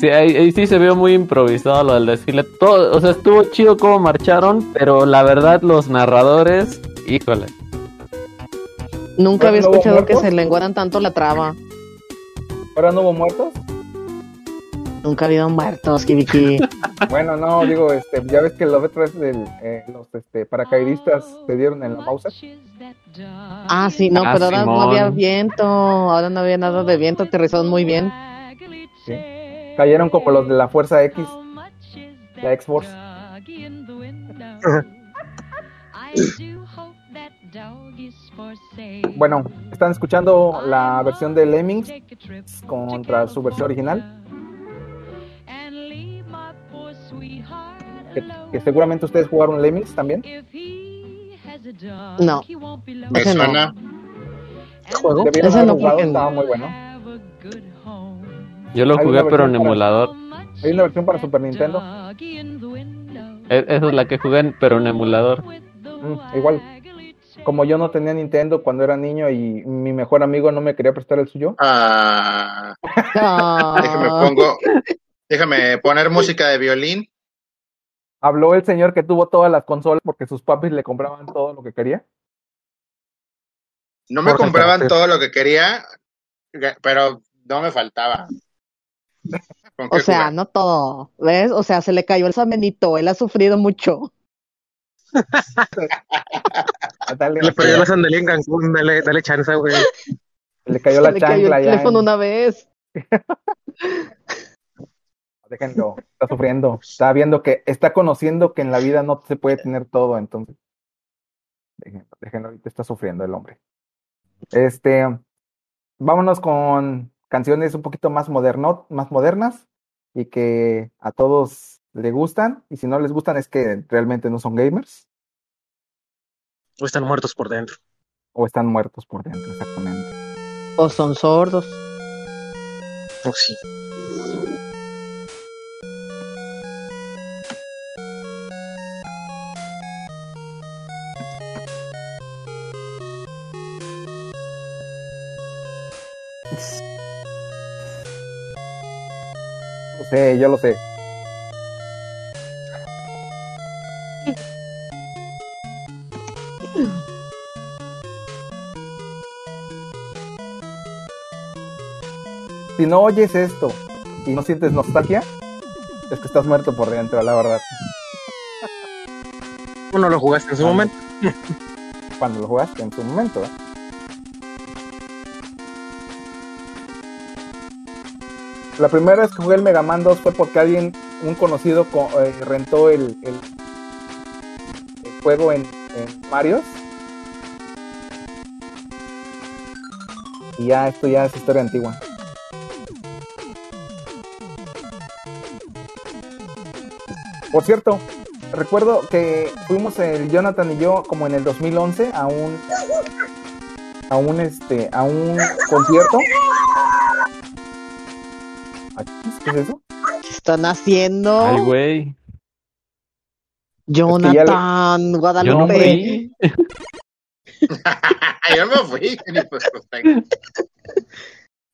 Sí, ahí, ahí sí se vio muy improvisado lo del desfile. Todo, o sea, estuvo chido cómo marcharon, pero la verdad los narradores, híjole. Nunca había ¿No hubo escuchado que se lenguaran tanto la traba. ¿Ahora no hubo muertos? Nunca ha habido muertos, Kibiki. Bueno, no, digo, este, ya ves que los otros del, eh, los este, paracaidistas se dieron en la pausa. Ah, sí, no, Ah, pero ahora no Simón. había viento. Ahora no había nada de viento, aterrizaron muy bien. ¿sí? Cayeron como los de la Fuerza X, la X-Force. Bueno, están escuchando la versión de Lemmings contra su versión original. Que, que seguramente ustedes jugaron Lemmings también. No. Me Ese no. suena. Juego. Ese no, porque estaba muy bueno. Yo lo jugué pero en emulador. Hay una versión para Super Nintendo. E- Esa es la que jugué en- pero en emulador. Mm, igual. Como yo no tenía Nintendo cuando era niño y mi mejor amigo no me quería prestar el suyo. Ah, Ah. déjame pongo, déjame poner música de violín. Habló el señor que tuvo todas las consolas porque sus papis le compraban todo lo que quería. No me compraban todo lo que quería, pero no me faltaba. ¿Con qué O sea, jugar? no todo. ¿Ves? O sea, se le cayó el samenito. Él ha sufrido mucho. Le perdió la sandalía en Cancún, dale, dale chance, güey. le cayó Se la le cayó chancla el ya. teléfono en- una vez. Déjenlo, está sufriendo. Está viendo que, está conociendo que en la vida no se puede tener todo, entonces. Déjenlo, déjenlo, ahorita está sufriendo el hombre. Este, vámonos con canciones un poquito más moderno, más modernas y que a todos les gustan. Y si no les gustan es que realmente no son gamers O están muertos por dentro. o están muertos por dentro, exactamente. O son sordos. Oh, sí. Sí, yo lo sé. Si no oyes esto y no sientes nostalgia, es que estás muerto por dentro, la verdad. ¿Tú no lo jugaste en su momento? Cuando lo jugaste en su momento. ¿eh? La primera vez que jugué el Mega Man 2 fue porque alguien, un conocido, co- eh, rentó el, el- el juego en, en Marios. Y ya, esto ya es historia antigua. Por cierto, recuerdo que fuimos el Jonathan y yo como en el 2011 a un a un este a un concierto. ¿Qué es eso? ¿Qué están haciendo? Ay, güey. Jonathan, Yo no Guadalupe. fui. Yo me fui. ni pues, pues,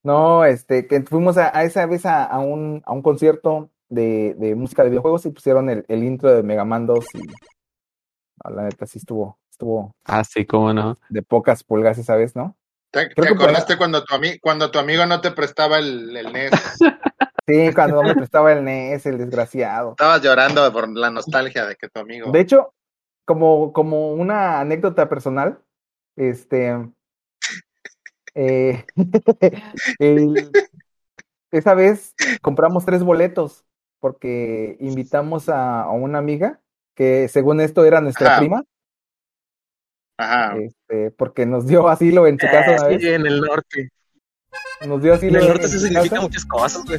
No, este, que fuimos a, a esa vez a, a un, a un concierto de, de música de videojuegos y pusieron el, el intro de Mega Man 2 y no, la neta sí estuvo, estuvo Ah, sí, cómo no. de pocas pulgas esa vez, ¿no? ¿Te, te acordaste cuando tu, ami- cuando tu amigo no te prestaba el, el NES? Sí, cuando me prestaba el NES, el desgraciado. Estabas llorando por la nostalgia de que tu amigo. De hecho, como, como una anécdota personal, este, eh, el- esa vez compramos tres boletos porque invitamos a, a una amiga que según esto era nuestra prima, Ajá. este, porque nos dio asilo en su casa una Sí, en el norte. nos dio En asilo el en, norte en se significa casa, muchas cosas, güey.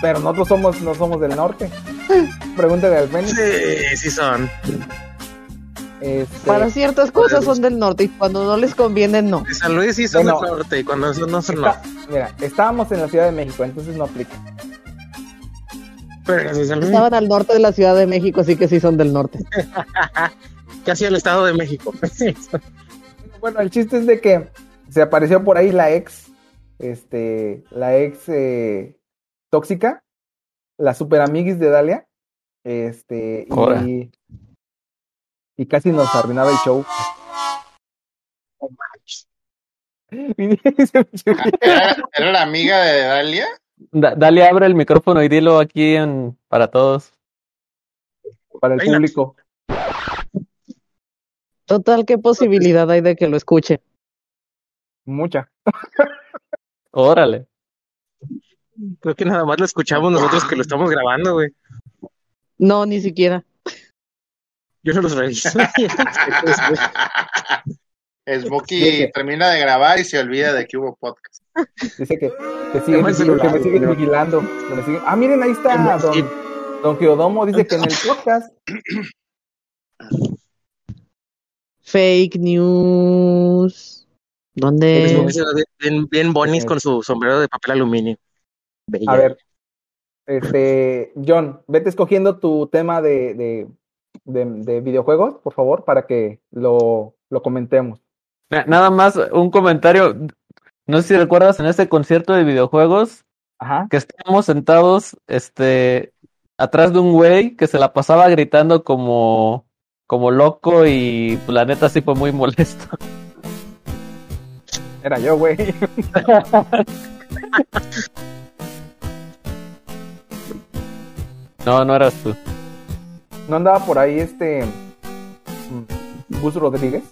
pero nosotros somos, no somos del norte. Pregúntale al Fénix. Sí, sí son. Este, Para ciertas cosas son del norte y cuando no les conviene, no. De San Luis sí son Bueno. del norte y cuando son no son no. mira, estábamos en la Ciudad de México, entonces no aplica. Pero de San Luis, Estaban al norte de la Ciudad de México, así que sí son del norte. casi el Estado de México. Bueno, el chiste es de que se apareció por ahí la ex, este, la ex eh, tóxica, la super amiguis de Dalia, este, y, y casi nos arruinaba el show. ¿Era, era la amiga de Dalia? Da- dale, abre el micrófono y dilo aquí en, para todos. Para el público. Total, ¿qué posibilidad hay de que lo escuche? Mucha. Órale. Creo que nada más lo escuchamos nosotros que lo estamos grabando, güey. No, ni siquiera. Yo no los reviso. Smokey termina de grabar y se olvida de que hubo podcast. Dice que, que, sigue, que me siguen vigilando. que me siguen- Ah, miren, ahí está don, don Geodomo, dice que en el podcast. Fake news. ¿Dónde? Bien, bien bonis con su sombrero de papel aluminio. A ver, este, John, vete escogiendo tu tema de, de, de, de videojuegos, por favor, para que lo, lo comentemos. Na- Nada más un comentario. No sé si recuerdas en ese concierto de videojuegos Ajá. que estábamos sentados, este, atrás de un güey que se la pasaba gritando como, como loco y pues, la neta sí fue muy molesto. Era yo, güey. No, no eras tú. ¿No andaba por ahí este mm, Gus Rodríguez?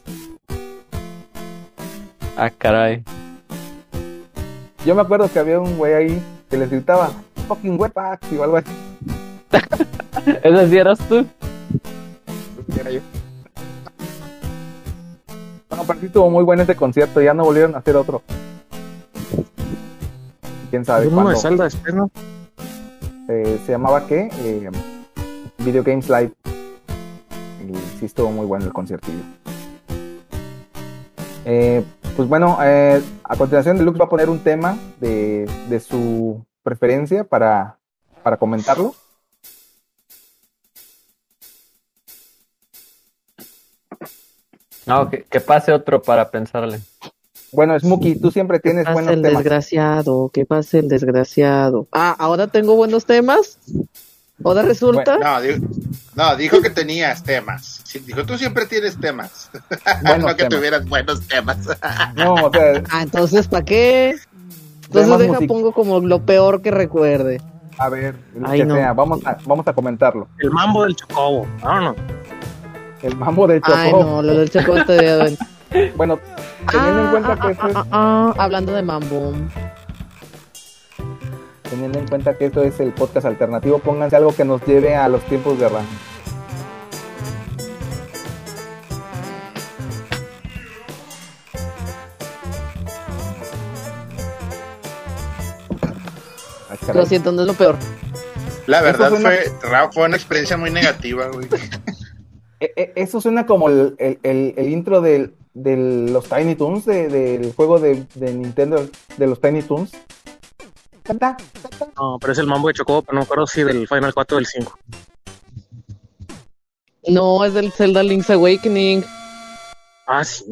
Ah, caray. Yo me acuerdo que había un güey ahí que les gritaba fucking wepax o algo así. ¿Ese sí eras tú? Era yo. No, pero sí estuvo muy bueno ese concierto, ya no volvieron a hacer otro. Quién sabe Uno de. Zelda después, ¿no? Eh, se llamaba qué? Eh, Video Games Live. Y sí estuvo muy bueno el conciertillo. Eh, pues bueno, eh, a continuación Deluxe va a poner un tema de, de su preferencia para, para comentarlo. No, que, que pase otro para pensarle. Bueno, Smokey, tú siempre tienes pasa buenos el temas. desgraciado? ¿Qué pasa el desgraciado? Ah, ahora tengo buenos temas. Ahora resulta. No, dijo, no, dijo que tenías temas. Sí, Dijo, tú siempre tienes temas. Buenos no que temas. tuvieras buenos temas. No, o sea, Ah, entonces, ¿para qué? Entonces deja, music- pongo como lo peor que recuerde. a ver, lo Ay, que no. sea, vamos a, vamos a comentarlo. El mambo del chocobo. Vámonos. El mambo del Chocó. Ay, no, lo del Chocó todavía duele. Bueno, teniendo en Ah, cuenta ah, que esto es, ah, ah, ah, hablando de mambo. teniendo en cuenta que esto es el podcast alternativo, pónganse algo que nos lleve a los tiempos de RAM. Lo siento, no es lo peor. La verdad Eso fue, Ra- fue una experiencia muy negativa, güey. E- e- Eso suena como el, el- el- el intro del- de los Tiny Toons, de- del juego de, de Nintendo, de los Tiny Toons. Canta. No, pero es el mambo de chocobo, pero no me acuerdo si del Final 4 o del 5. No, es del Zelda Link's Awakening. Ah, sí.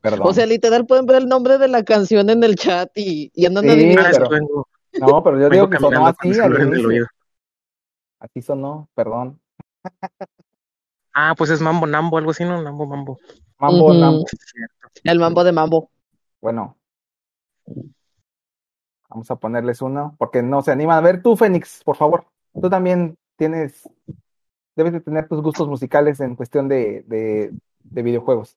Perdón. O sea, literal pueden ver el nombre de la canción en el chat y, y andan Sí, adivinando. pero- no, pero yo digo que sonó así al celular en el inicio. Así sonó, perdón. Ah, pues es mambo, nambo, algo así, ¿no? Nambo, mambo. Mambo, Ujú. Nambo. El mambo de mambo. Bueno. Vamos a ponerles uno, porque no se animan. A ver, tú, Fénix, por favor. Tú también tienes, debes de tener tus gustos musicales en cuestión de, de, de videojuegos.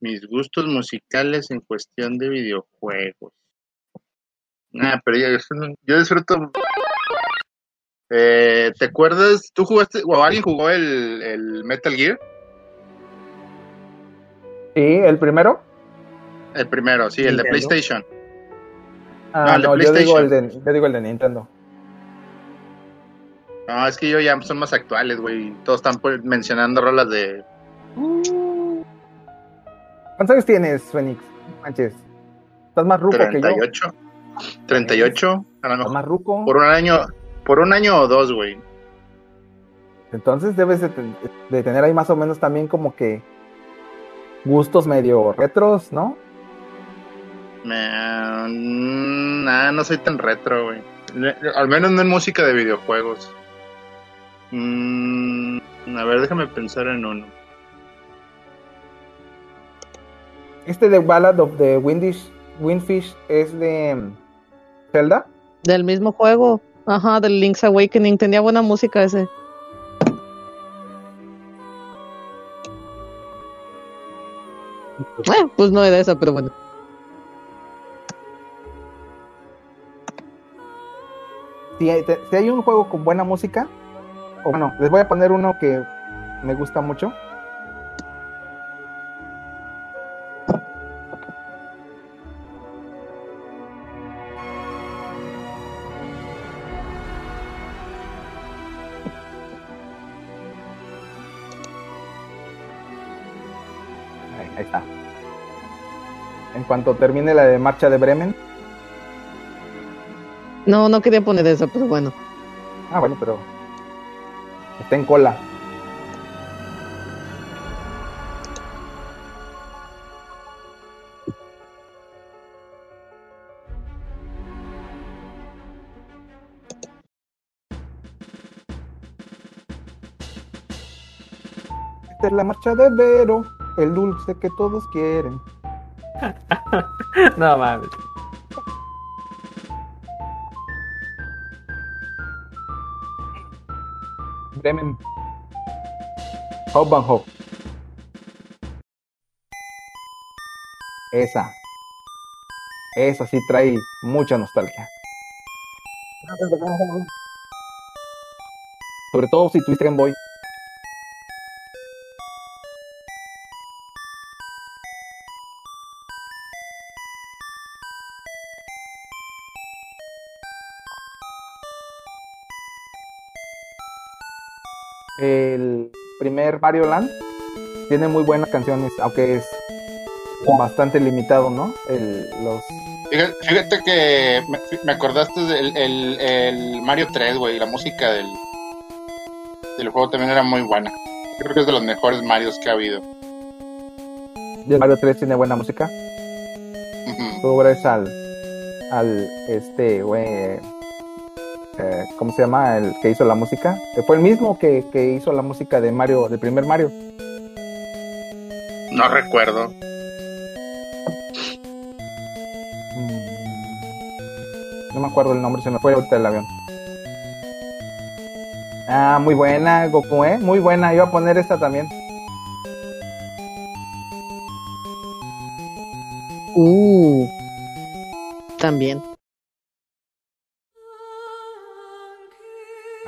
Mis gustos musicales en cuestión de videojuegos. Ah, pero yo, yo disfruto. Eh, ¿Te acuerdas? ¿Tú jugaste o alguien jugó el, el Metal Gear? ¿Sí? ¿El primero? El primero, sí, el de. PlayStation. Ah, No, no, yo digo PlayStation. el de, yo digo el de Nintendo. No, es que yo ya son más actuales, güey. Todos están mencionando rolas de. ¿Cuántos años tienes, Fénix? Manches. Estás más ruco que yo. 38. 38, a lo mejor. más ruco. Por un año, por un año o dos, güey. Entonces debes de, ten- de tener ahí más o menos también como que gustos medio retros, ¿no? Mm, nah, no soy tan retro, güey. Al menos no en música de videojuegos. Mm, a ver, déjame pensar en uno. Este de Ballad of the Windish, Windfish es de mm, Zelda. Del mismo juego. Ajá, del Link's Awakening. Tenía buena música ese. Eh, pues no era esa, pero bueno. Si hay, te- si hay un juego con buena música, o bueno, les voy a poner uno que me gusta mucho. Cuanto termine la de Marcha de Bremen. No, no quería poner esa, pero bueno. Ah, bueno, pero está en cola. Esta es la marcha de Vero, el dulce que todos quieren. No mames. Bremen. Hauptbahnhof. Esa. Esa sí trae mucha nostalgia. Sobre todo si tuviste Game Boy. El primer Mario Land tiene muy buenas canciones, aunque es bastante limitado, ¿no? El, los Fíjate, fíjate que me, me acordaste del el, el Mario 3, güey. La música del, del juego también era muy buena. Creo que es de los mejores Marios que ha habido. El Mario 3 tiene buena música. Todo gracias al, al, este, güey, eh, ¿cómo se llama? El que hizo la música. Que fue el mismo que, que hizo la música de Mario, del primer Mario. No recuerdo. No me acuerdo el nombre, se me fue ahorita el avión. Ah, muy buena, Goku, ¿eh? Muy buena. Iba a poner esta también. Uh. También.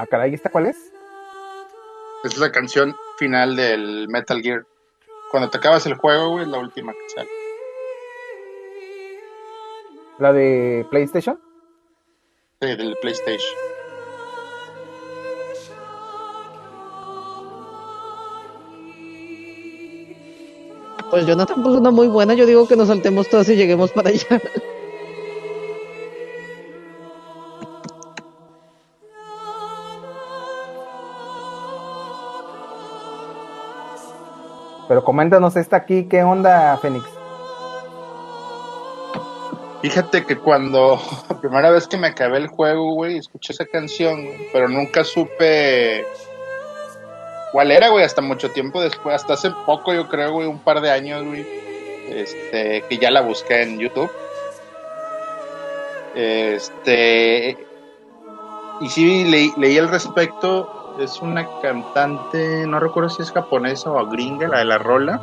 Ah, caray, ¿esta cuál es? Es la canción final del Metal Gear. Cuando te acabas el juego, güey, es la última que sale. ¿La de PlayStation? Sí, del PlayStation. Pues Jonathan puso una muy buena. Yo digo que nos saltemos todas y lleguemos para allá. Pero coméntanos esta aquí, ¿qué onda, Fénix? Fíjate que cuando la primera vez que me acabé el juego, güey, escuché esa canción, pero nunca supe cuál era, güey, hasta mucho tiempo después, hasta hace poco, yo creo, güey, un par de años, güey, este, que ya la busqué en YouTube. Este, y sí, leí, leí al respecto, es una cantante, no recuerdo si es japonesa o gringa, la de la rola.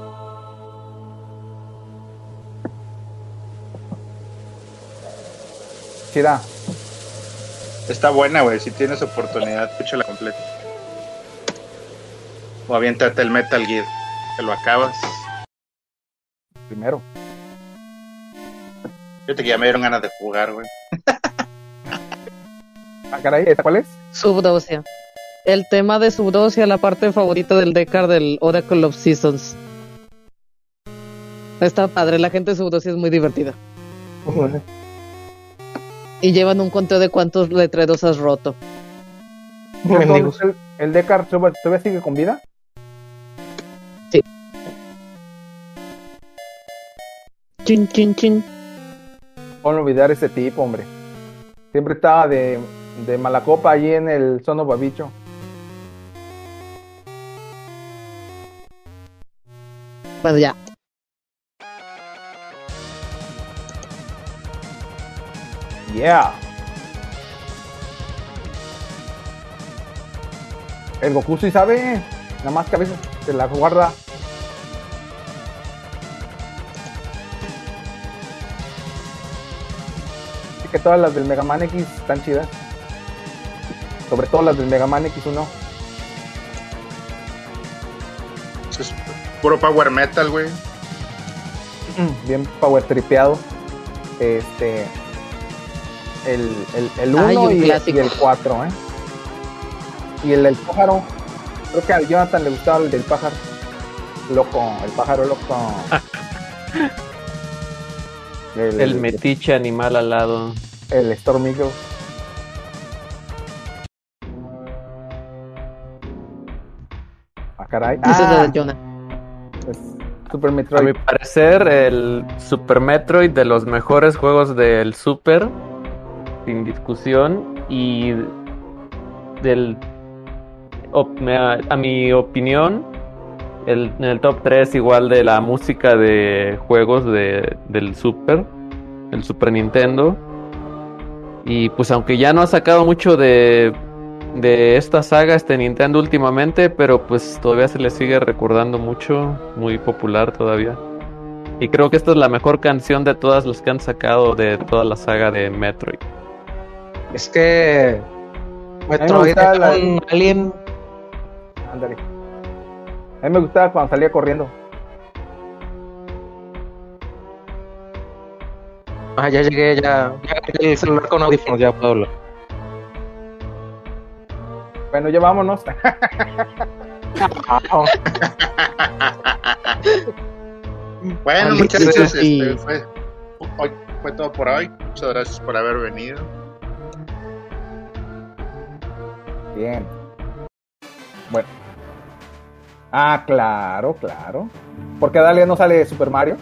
Chida. Está buena, güey. Si tienes oportunidad, escúchala completa. O aviéntate el Metal Gear. Te lo acabas. Primero. Fíjate que ya me dieron ganas de jugar, güey. Ah, caray, ¿esta cuál es? Subdosia. El tema de Subdosia, la parte favorita del Decar del Oracle of Seasons. Está padre, la gente de Subdosia es muy divertida. Y llevan un conteo de cuántos letreros has roto. Entonces, ¿El, el Decar todavía sigue con vida? Sí. Chin, chin, chin. No olvidar ese tipo, hombre. Siempre estaba de, de mala copa allí en el Sono Babicho. Bueno, ya. Yeah. El Goku sí sabe, nada más que a veces se la guarda. Así que todas las del Mega Man X están chidas. Sobre todo las del Mega Man X1. Puro power metal, güey. Bien power tripeado. Este. El, el, el Ay, 1 un y, el 4, ¿eh? Y el del pájaro. Creo que a Jonathan le gustaba el del pájaro. Loco, el pájaro loco. El metiche animal al lado. El Storm Eagle. Ah, caray. Ese es Ah, el de Jonah. Super A Metroid. mi parecer, el Super Metroid de los mejores juegos del Super, sin discusión, y del a, a mi opinión, el, en el top 3 igual de la música de juegos de, del Super, el Super Nintendo. Y pues aunque ya no ha sacado mucho de, de esta saga, este Nintendo últimamente, pero pues todavía se le sigue recordando mucho, muy popular todavía. Y creo que esta es la mejor canción de todas las que han sacado de toda la saga de Metroid. Es que Metroid era la- un alien. Ándale. A mí me gustaba cuando salía corriendo. Ah, ya llegué, ya. Ya el celular con audífonos, ya puedo hablar. Bueno, ya vámonos. Bueno, muchachos, este, fue, hoy fue todo por hoy. Muchas gracias por haber venido. Bien. Bueno. Ah, claro, claro. Porque a Dalia no sale Super Mario.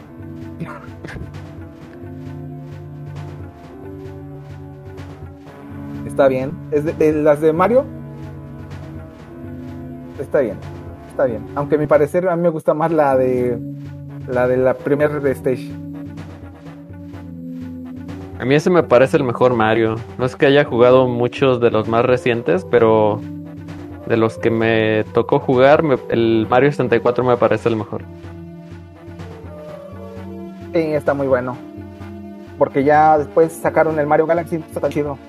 Está bien. Es de, de las de Mario. Está bien. Está bien. Aunque a mi parecer a mí me gusta más la de la de la primera stage. A mí ese me parece el mejor Mario. No es que haya jugado muchos de los más recientes, pero de los que me tocó jugar, me- el Mario 64 me parece el mejor. Sí, está muy bueno. Porque ya después sacaron el Mario Galaxy, no está tan chido.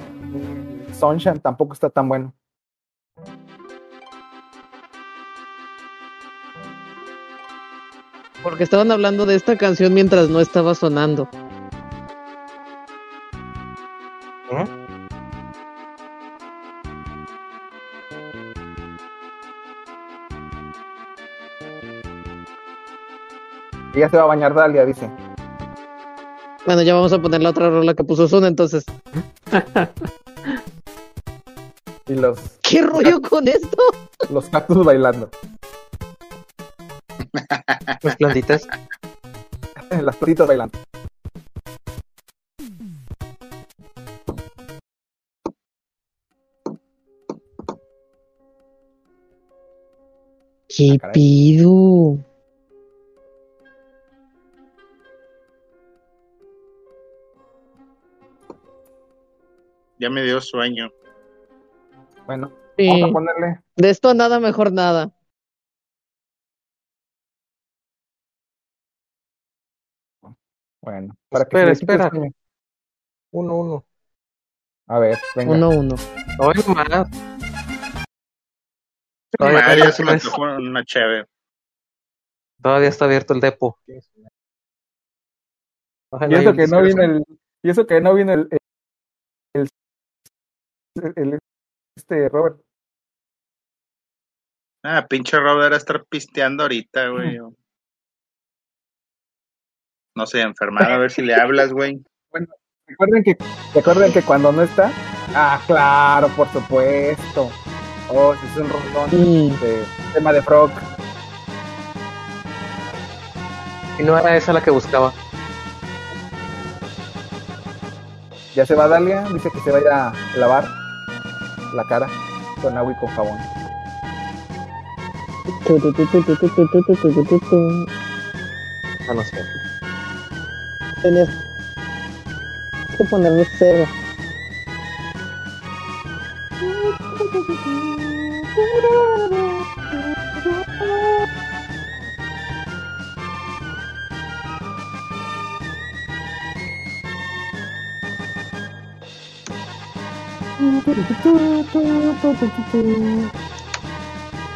Sunshine tampoco está tan bueno. Porque estaban hablando de esta canción mientras no estaba sonando. Y ya se va a bañar Dalia, dice. Bueno, ya vamos a poner la otra rola que puso Sun entonces. Y los, ¿Qué rollo con esto? los cactus bailando. Las plantitas. Las plantitas bailando. ¿Qué pido? Ya me dio sueño. Bueno, Sí. vamos a ponerle. De esto nada, mejor nada. Bueno, para que Espera, el espera. Uno, uno. A ver, venga. Uno, uno. Hoy más. Todavía, se me una chévere. todavía está abierto el depo. Y eso que no vino el. Y eso que no vino el. el, el- el- este Robert. Ah, pinche Robert era estar pisteando ahorita, güey. No sé, enfermado, a ver si le hablas, güey. Recuerden que, recuerden que cuando no está. Ah, claro, por supuesto. Oh, ese es un rolón Mm. de tema de Frog. Y no era esa la que buscaba. Ya se va Dalia, dice que se va a ir a lavar la cara con agua y con jabón. Ah, no sé. Tenías que ponerle cero.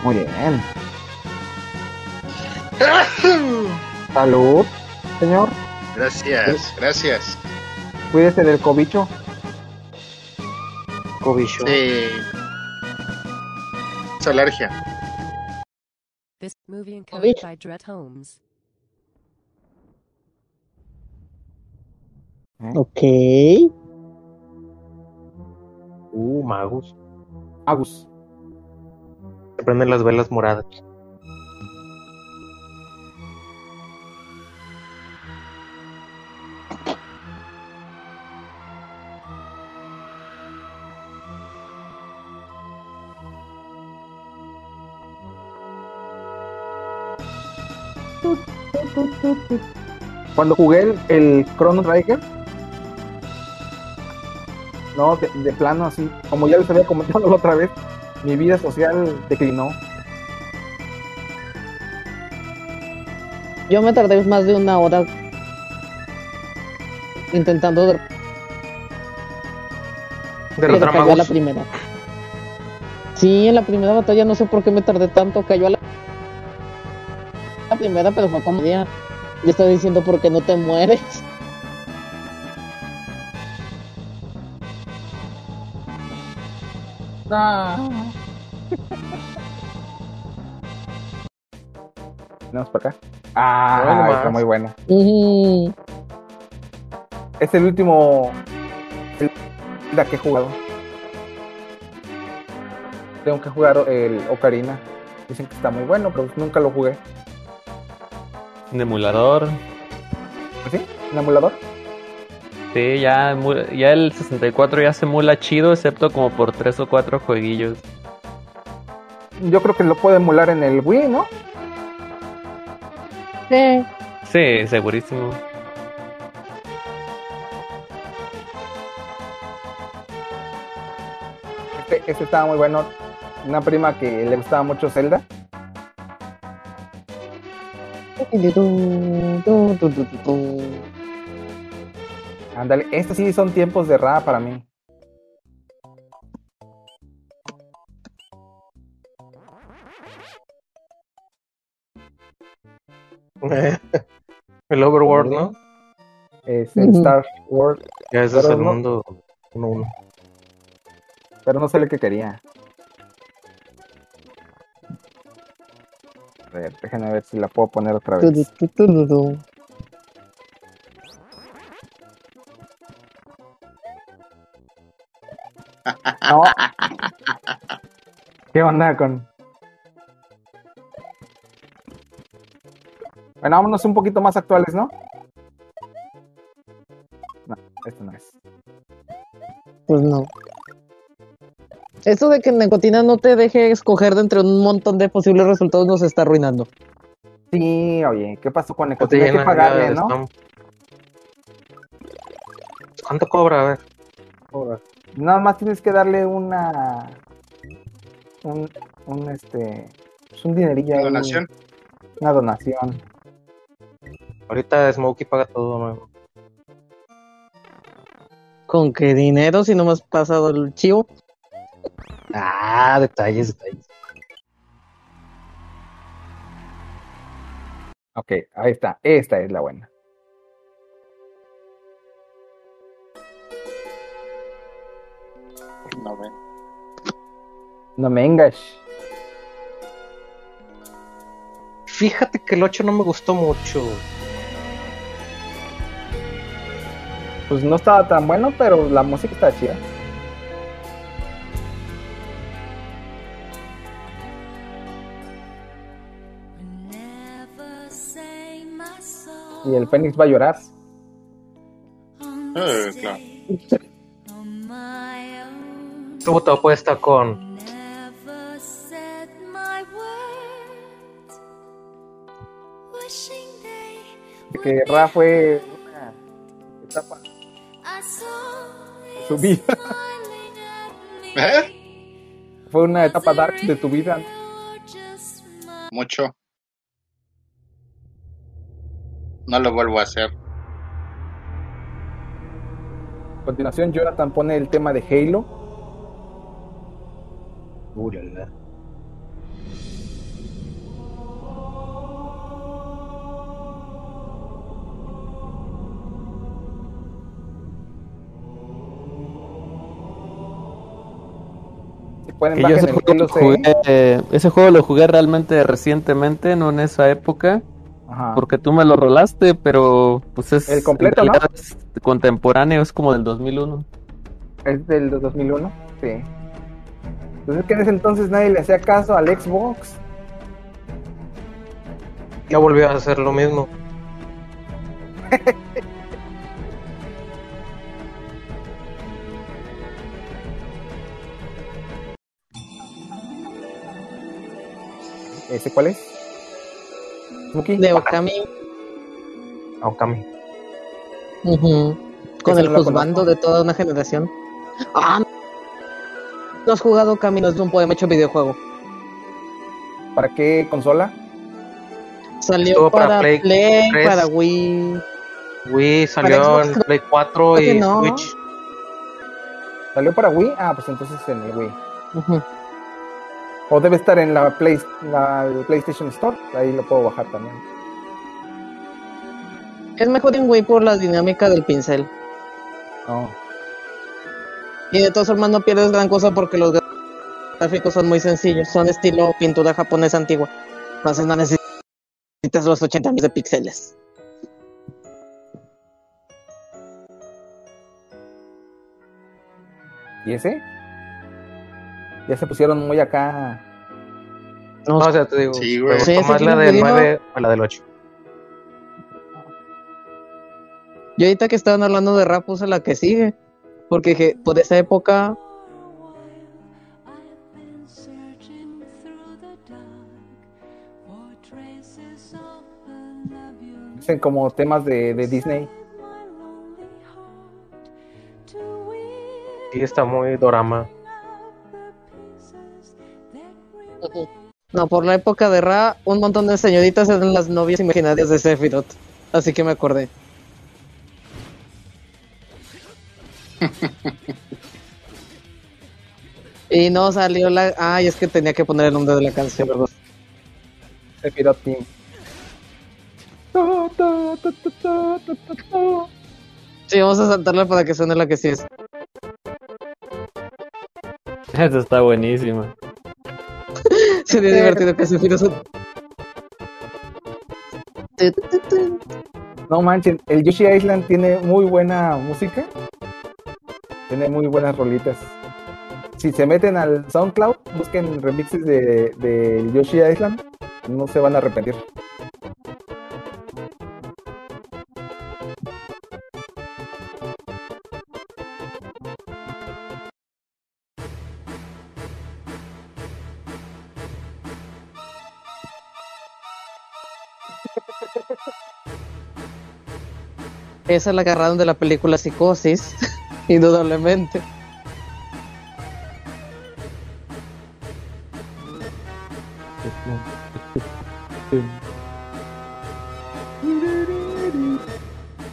Muy bien. Salud, señor. Gracias, gracias. Cuídese del cobicho. Cobicho. Sí. Es alergia. This movie encoded by Dret Holmes. Ok. Uh, Magus. Agus. Se prenden las velas moradas. Cuando jugué el, el Chrono Trigger, no, de, de plano así, como ya les había comentado la otra vez, mi vida social declinó. Yo me tardé más de una hora intentando de... a la primera. Sí, en la primera batalla no sé por qué me tardé tanto, cayó a la, la primera, pero fue como día. Yo estaba diciendo por qué no te mueres. Tenemos por acá. Ah, Bueno, está muy buena. Ujú. Es el último la que he jugado. Tengo que jugar el Ocarina. Dicen que está muy bueno, pero nunca lo jugué. Un emulador. ¿Sí? ¿Un emulador? Sí, ya, ya el 64 ya se emula chido, excepto como por tres o cuatro jueguillos. Yo creo que lo puedo emular en el Wii, ¿no? Sí. Sí, segurísimo. Este, este estaba muy bueno. Una prima que le gustaba mucho Zelda. Ándale, estos sí son tiempos de Ra para mí. el Overworld, ¿no? Es el. Star Wars. Ya ese es el no- mundo 1-1. Pero no sé lo que quería. Ver, déjenme ver si la puedo poner otra vez. No. ¿Qué onda con...? Bueno, vámonos un poquito más actuales, ¿no? No, esto no es. Pues no. Eso de que Necotina no te deje escoger de entre un montón de posibles resultados nos está arruinando. Sí, oye, ¿qué pasó con Necotina? Hay que pagarle, ¿no? ¿Cuánto cobra? A ver. Nada más tienes que darle una... Un, un este... pues un dinerillo. Una ahí, donación. Una donación. Ahorita Smokey paga todo nuevo. ¿Con qué dinero si no me has pasado el chivo? Ah, detalles, detalles. Ok, ahí está. Esta es la buena. No, ve. No me engash. Fíjate que el 8 no me gustó mucho. Pues no estaba tan bueno, pero la música está chida. Y el Fénix va a llorar. Eh, claro. Tuvo tu apuesta con. Que Ra fue una etapa de su vida. ¿Eh? Fue una etapa dark de tu vida. Mucho. No lo vuelvo a hacer. A continuación, Jonathan pone el tema de Halo. Pueden, Que yo ese juego, jugué, eh, ese juego lo jugué realmente recientemente, no en esa época. Ajá. Porque tú me lo rolaste, pero pues es El completo, ¿no? es contemporáneo, es como del 2001. Es del 2001, sí. Entonces que en ese entonces nadie le hacía caso al Xbox. Ya volvió a hacer lo mismo. ¿Ese cuál es? De Okami. Okami. Ujú. Con Ese el juzgando de toda una generación. Ah, no has jugado Okami, no es un poema hecho videojuego. ¿Para qué consola? Salió para para, Play Play, 3. para Wii. Wii salió en Play 4 creo que y no. Switch. ¿Salió para Wii? Ah, pues entonces en el Wii. Ujú. O debe estar en la, Play, la PlayStation Store. Ahí lo puedo bajar también. Es mejor en Wii por la dinámica del pincel. Oh. Y de todas formas no pierdes gran cosa porque los gráficos son muy sencillos. Son estilo pintura japonesa antigua. Entonces no necesitas los 80 millones de píxeles. ¿Y ese? Ya se pusieron muy acá. No, o sea, te digo, Sí, güey. Sí, más la del video. 9 o la del 8. Yo ahorita que estaban hablando de rap puse la que sigue. Porque dije, por esa época. Dicen como temas de, de Disney. Sí, está muy dorama. No, por la época de Ra, un montón de señoritas eran las novias imaginarias de Sephiroth. Así que me acordé. y no salió la. Ay, es que tenía que poner el nombre de la canción, ¿verdad? Sephiroth Team. Sí, vamos a saltarla para que suene la que sí es. Esa está buenísima. Sería divertido que. No manchen, el Yoshi Island tiene muy buena música. Tiene muy buenas rolitas. Si se meten al SoundCloud, busquen remixes de, de Yoshi Island, no se van a arrepentir. Esa la agarraron de la película Psicosis, indudablemente.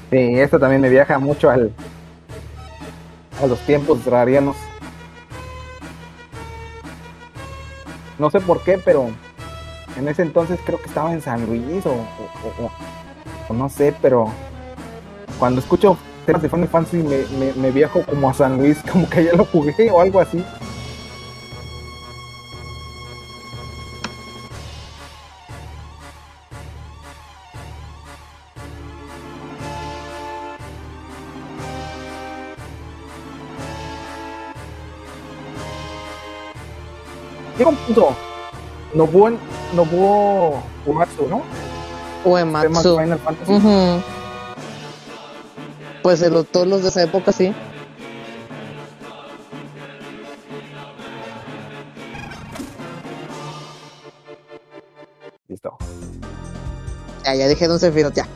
Sí, esto también me viaja mucho al a los tiempos rarianos. No sé por qué, pero en ese entonces creo que estaba en San Luis o, o- no sé, pero cuando escucho temas de Final Fantasy me, me, me viajo como a San Luis, como que ya lo jugué o algo así. ¿Qué compuso? Nobuo, Nobuo Uematsu, ¿no? Uematsu. Final Fantasy. Ujú. Pues de los- todos los de esa época sí. Listo. Ya, ya dije Don Sephiroth, ya.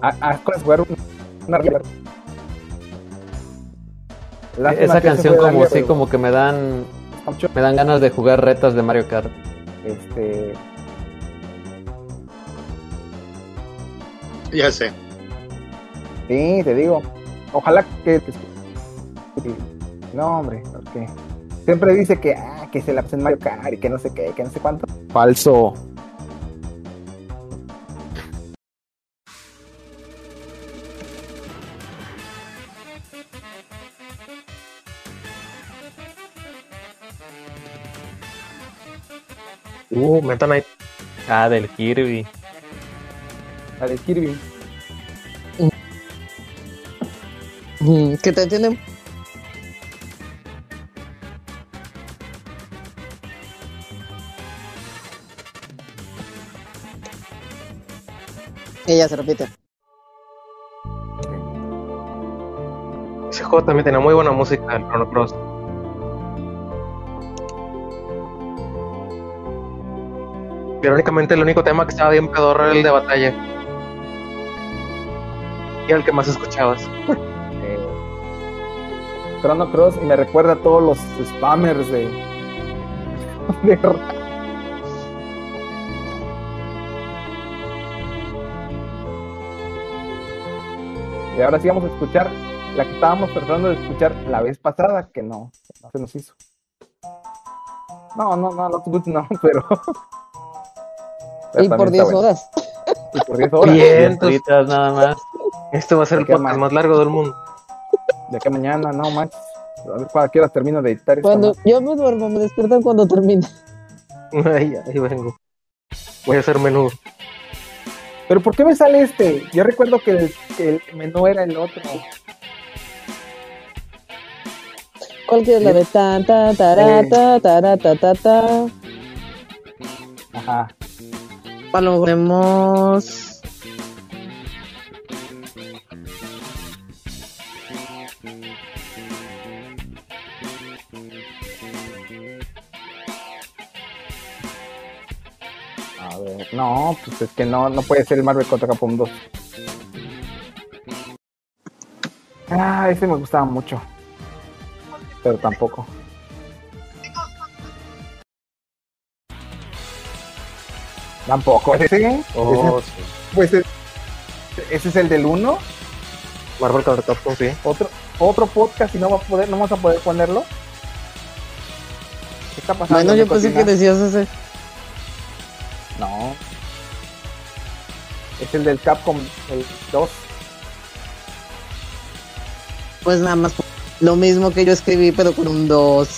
¿Has Ah, jugar un- una Esa canción como sí, como que me dan me dan ganas de jugar retas de Mario Kart. Este, Ya sé. sí, te digo. Ojalá que No, hombre, porque siempre dice que, ah, que se la en Mario Kart y que no sé qué, que no sé cuánto. Falso. Uh, Meta Knight. Ah, del Kirby. La de Kirby. Mm, ¿Qué te entienden? Ella se repite. Ese juego también tenía muy buena música, el Chrono Cross. Irónicamente, el único tema que estaba bien pedorro era el de batalla. Y el que más escuchabas. Eh, Chrono Cross y me recuerda a todos los spammers de. de Y ahora sí vamos a escuchar la que estábamos tratando de escuchar la vez pasada, que no, que no se nos hizo. No, no, no, Lost Goods no, pero. Y por también 10 está bueno. horas. Y por 10 horas. Bien, horitas nada más. Este va a ser el ¿Qué podcast más? largo del mundo. De aquí a mañana, no manches. A ver para qué hora termino de editar esto. Cuando yo me duermo, me despiertan cuando termine. Ahí, ahí vengo. Voy a hacer menú. Pero ¿por qué me sale este? Yo recuerdo que el, que el menú era el otro. ¿Cuál quieres? La de tan, tan, tará, ta, tará, ta, ta, ta. Ajá. ¿Cuál lo ponemos? A ver, no, pues es que no, no puede ser el Marvel contra Capcom 2. Ah, ese me gustaba mucho. Pero tampoco. Tampoco. ¿Ese? Oh, Ese- Pues es- ese es el del 1. Marvel contra Capcom, sí. Otro, otro podcast y no va a poder, no vamos a poder ponerlo. ¿Qué está pasando? Bueno, yo pensé que decías ese. No. Es el del Capcom, el 2. Pues nada más lo mismo que yo escribí, pero con un 2.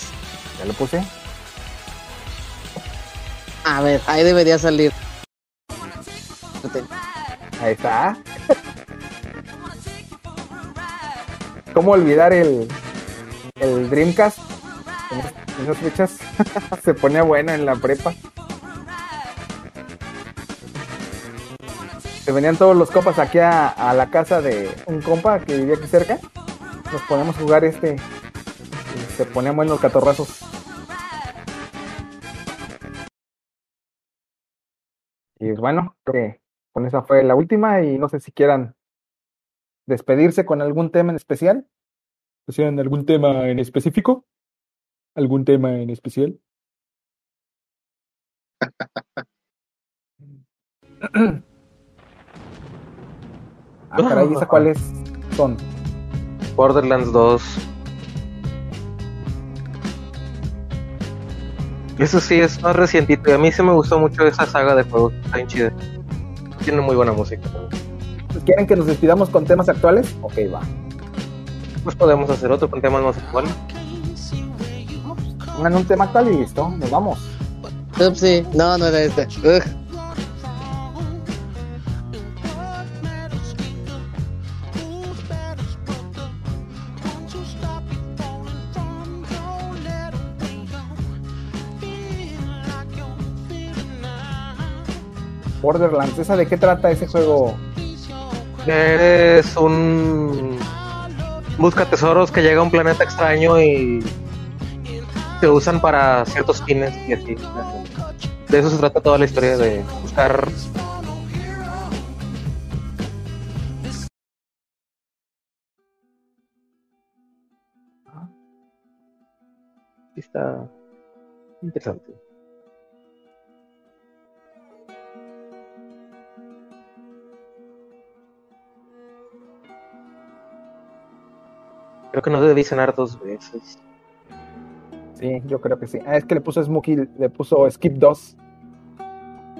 Ya lo puse. A ver, ahí debería salir. Ahí está. ¿Cómo olvidar el, el Dreamcast? En es- en esas fechas se ponía bueno en la prepa. Se venían todos los compas aquí a, a la casa de un compa que vivía aquí cerca. Nos poníamos a jugar este. Y se ponían buenos catorrazos. Y bueno, creo que con esa fue la última y no sé si quieran despedirse con algún tema en especial. ¿Pusieron algún tema en específico? ¿Algún tema en especial? ah, caray, ¿esa cuáles son? Borderlands 2. Eso sí, es más recientito. Y a mí sí me gustó mucho esa saga de juegos. Está bien chida. Tiene muy buena música también. ¿Quieren que nos despidamos con temas actuales? Ok, va. Pues podemos hacer otro con temas más actuales. Pongan un tema actual y listo, nos vamos. Ups, sí. No, no era este. Ugh. Borderlands, ¿esa de qué trata ese juego? Eres un busca tesoros que llega a un planeta extraño y se usan para ciertos fines y así. De eso se trata toda la historia de buscar Está interesante. Creo que no debí cenar dos veces. Sí, yo creo que sí. Ah, es que le puso Smokey, le puso Skip 2.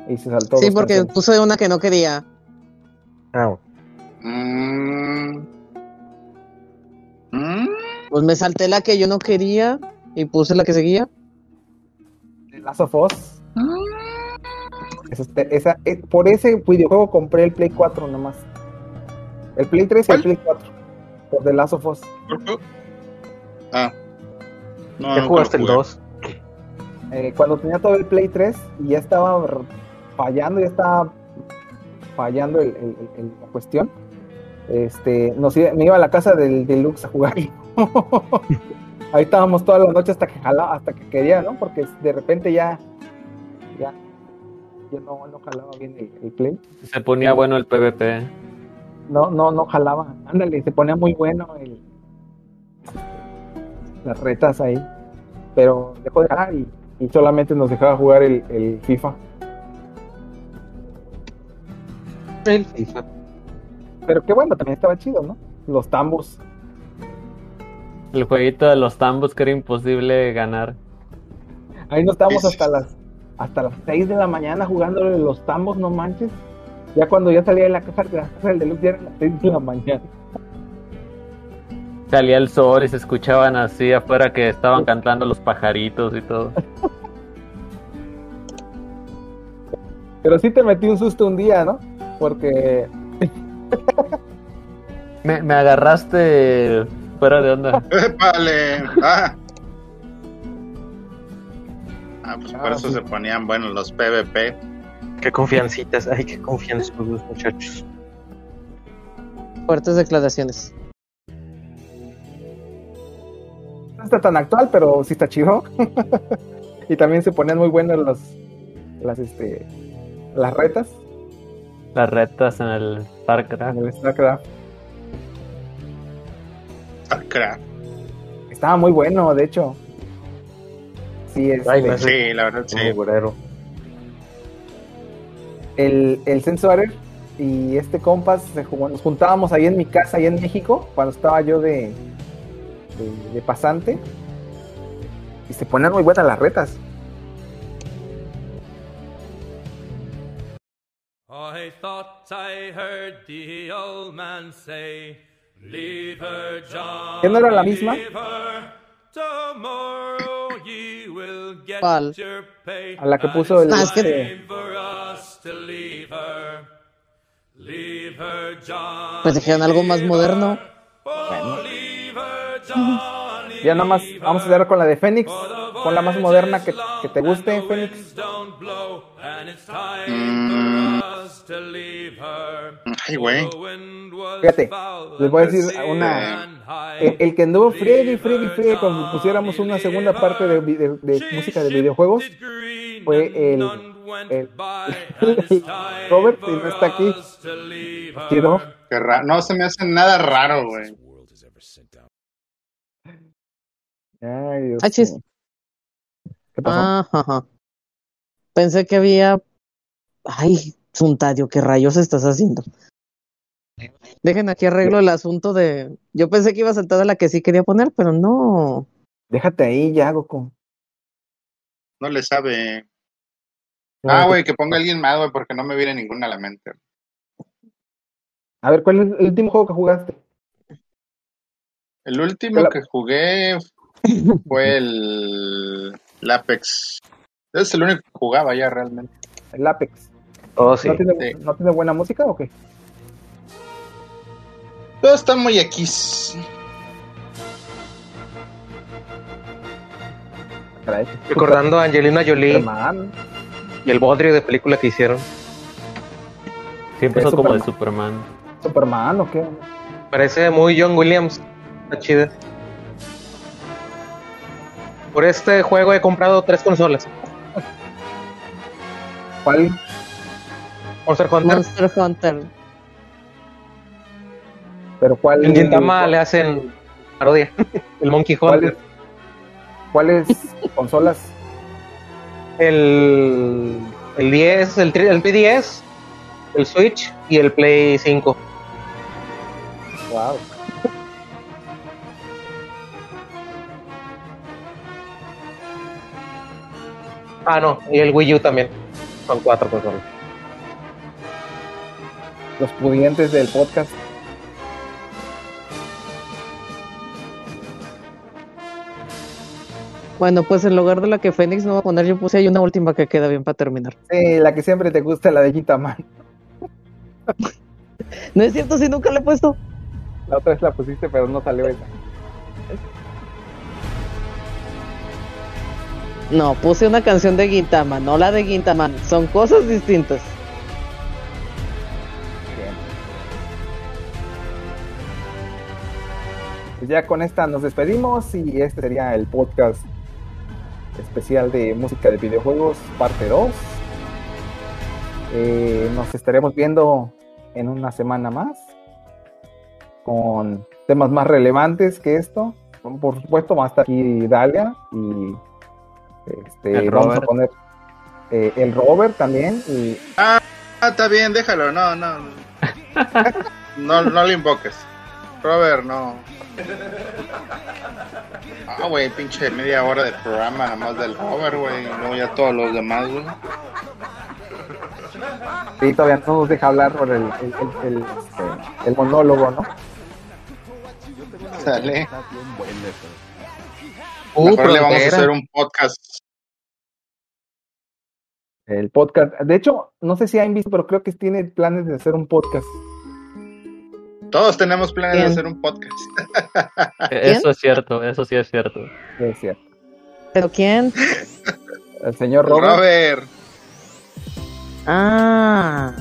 Y se saltó. Sí, porque canciones. puse una que no quería. Ah, Pues me salté la que yo no quería y puse la que seguía. Last of Us. Esa, este- esa- eh, por ese videojuego compré el Play 4 nomás. El Play 3 y el Play 4. Por The Last of Us. Ah. No, ¿Ya no jugaste el jugué. 2? Eh, cuando tenía todo el Play 3 y ya estaba fallando, ya estaba fallando el- el- el- la cuestión. Este, nos iba- me iba a la casa del Deluxe a jugar. Ahí estábamos toda la noche hasta que jalaba, hasta que quería, ¿no? Porque de repente ya, ya, ya no, no jalaba bien el, el play. Se ponía bueno el PvP. No, no, no jalaba. Ándale, se ponía muy bueno el, las retas ahí. Pero dejó de jalar y, y solamente nos dejaba jugar el, el FIFA. El FIFA. Pero qué bueno, también estaba chido, ¿no? Los tambos. El jueguito de los tambos que era imposible ganar. Ahí no estábamos hasta las hasta las 6 de la mañana jugándole los tambos, no manches. Ya cuando yo salía de la casa, de la casa del deluxe ya eran las 6 de la mañana. Salía el sol y se escuchaban así afuera que estaban cantando los pajaritos y todo. Pero sí te metí un susto un día, ¿no? Porque... me, me agarraste fuera de onda. ¡Épale! Ah. Ah, pues por ah, eso se ponían buenos los PvP. Qué confiancitas, ay, qué confianza los muchachos. Fuertes declaraciones. No está tan actual, pero sí está chido. y también se ponían muy buenas las, las, este, las retas Las retas en el StarCraft. en el StarCraft. StarCraft. Estaba muy bueno, de hecho. Sí, Ay, no sé. Sí, la verdad sí. Muy burero. El, el Sensorer y este compas se jugó- nos juntábamos ahí en mi casa, ahí en México, cuando estaba yo de, de, de pasante. Y se ponían muy buenas las retas. I thought I heard the old man say, Leave her, John. ¿Que no era la misma? leave her. Tomorrow ye will get ¿Cuál? your pay. A la que puso el- Ah, es que- time for us to leave her. Leave her, John. Pues dijeron algo más moderno. Leave her, John. Ya nada más vamos a hacer con la de Fénix, con la más moderna que, que te guste, Fénix. Mm. Ay, güey. Fíjate, les voy a decir una. El, el que anduvo friegue y friegue y friegue cuando pusiéramos una segunda parte de, vi- de- de música de videojuegos fue el, el, el Robert, y no está aquí. Chido. Qué ra- No se me hace nada raro, güey. Ay, Dios Ah, chis. ¿Qué pasó? Ah, ajá. Pensé que había. Ay, Suntadio, ¿qué rayos estás haciendo? Dejen aquí arreglo el asunto de. Yo pensé que iba a saltar a la que sí quería poner, pero no. Déjate ahí ya, Goku. No le sabe. No, Ah, güey, que ponga alguien más, güey, porque no me viene ninguna a la mente. A ver, ¿cuál es el último juego que jugaste? El último La- que jugué fue el, el Apex. Es el único que jugaba ya realmente. El Apex. Oh, sí. ¿No, tiene, Sí. ¿No tiene buena música o qué? Todo está muy X. Recordando a Angelina Jolie Superman. y el bodrio de película que hicieron. Sí, empezó Es como de Superman. Superman. Superman o qué? Parece muy John Williams. Está chida. Por este juego he comprado tres consolas. ¿Cuál? Monster Hunter. Monster Hunter. ¿Pero cuál? En Gintama le hacen parodia. El Monkey ¿Cuáles, Hunter. ¿Cuáles consolas? El, el 10, el, tri- el P10, el Switch y el Play 5. Wow. Ah, no, y el Wii U también. Son cuatro consolas. Los pudientes del podcast. Bueno, pues en lugar de la que Fénix no va a poner, yo puse ahí una última que queda bien para terminar. Sí, la que siempre te gusta, la de Gintama. No es cierto, si nunca le he puesto. La otra vez la pusiste, pero no salió esa. No, puse una canción de Gintama, no la de Gintama. Son cosas distintas. Pues ya con esta nos despedimos y este sería el podcast especial de música de videojuegos, parte 2. Eh, nos estaremos viendo en una semana más con temas más relevantes que esto. Por supuesto, va a estar aquí Dalia y este, El vamos a poner eh, el Robert también. Y Ah, está bien, déjalo. No, no. No, no lo invoques. Robert, no. Ah, güey, pinche media hora de programa nada más del Robert, güey. Y luego ya todos los demás, güey. sí, todavía no nos deja hablar por el, el, el- el, el monólogo, ¿no? Sale. Uh, Mejor le vamos a hacer un podcast. El podcast. De hecho, no sé si han visto, pero creo que tiene planes de hacer un podcast. Todos tenemos planes de hacer un podcast. Eso es cierto, eso sí es cierto. Es cierto. ¿Pero quién? El señor Robert. Robert. Ah.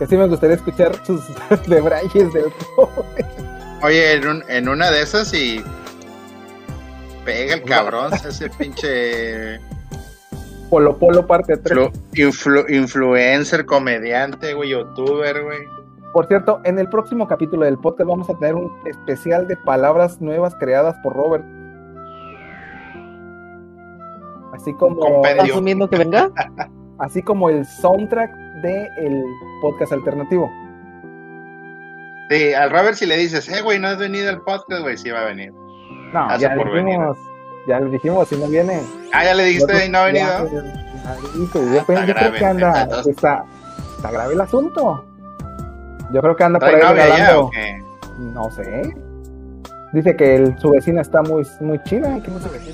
Que sí me gustaría escuchar sus debrayes del Robert. Oye, en, un- en una de esas y pega el cabrón, ese pinche Polo Polo parte 3. influ- influ- influencer, comediante, güey, youtuber, güey. Por cierto, en el próximo capítulo del podcast vamos a tener un especial de palabras nuevas creadas por Robert. Así como, ¿Estás asumiendo que venga? así como el soundtrack de el podcast alternativo. Sí, al Robert si le dices, eh, güey, no has venido al podcast, güey, sí va a venir. No, Hace ya por venir. Ya le dijimos, si no viene. Ah, ya le dijiste y no ha Ya, venido. ya dije, yo, está yo creo que anda, entonces. está, está grave el asunto. Yo creo que anda por ¿Trae ahí ya regalando. qué? No sé. Dice que el- su vecina está muy, muy chida. y que no sé qué.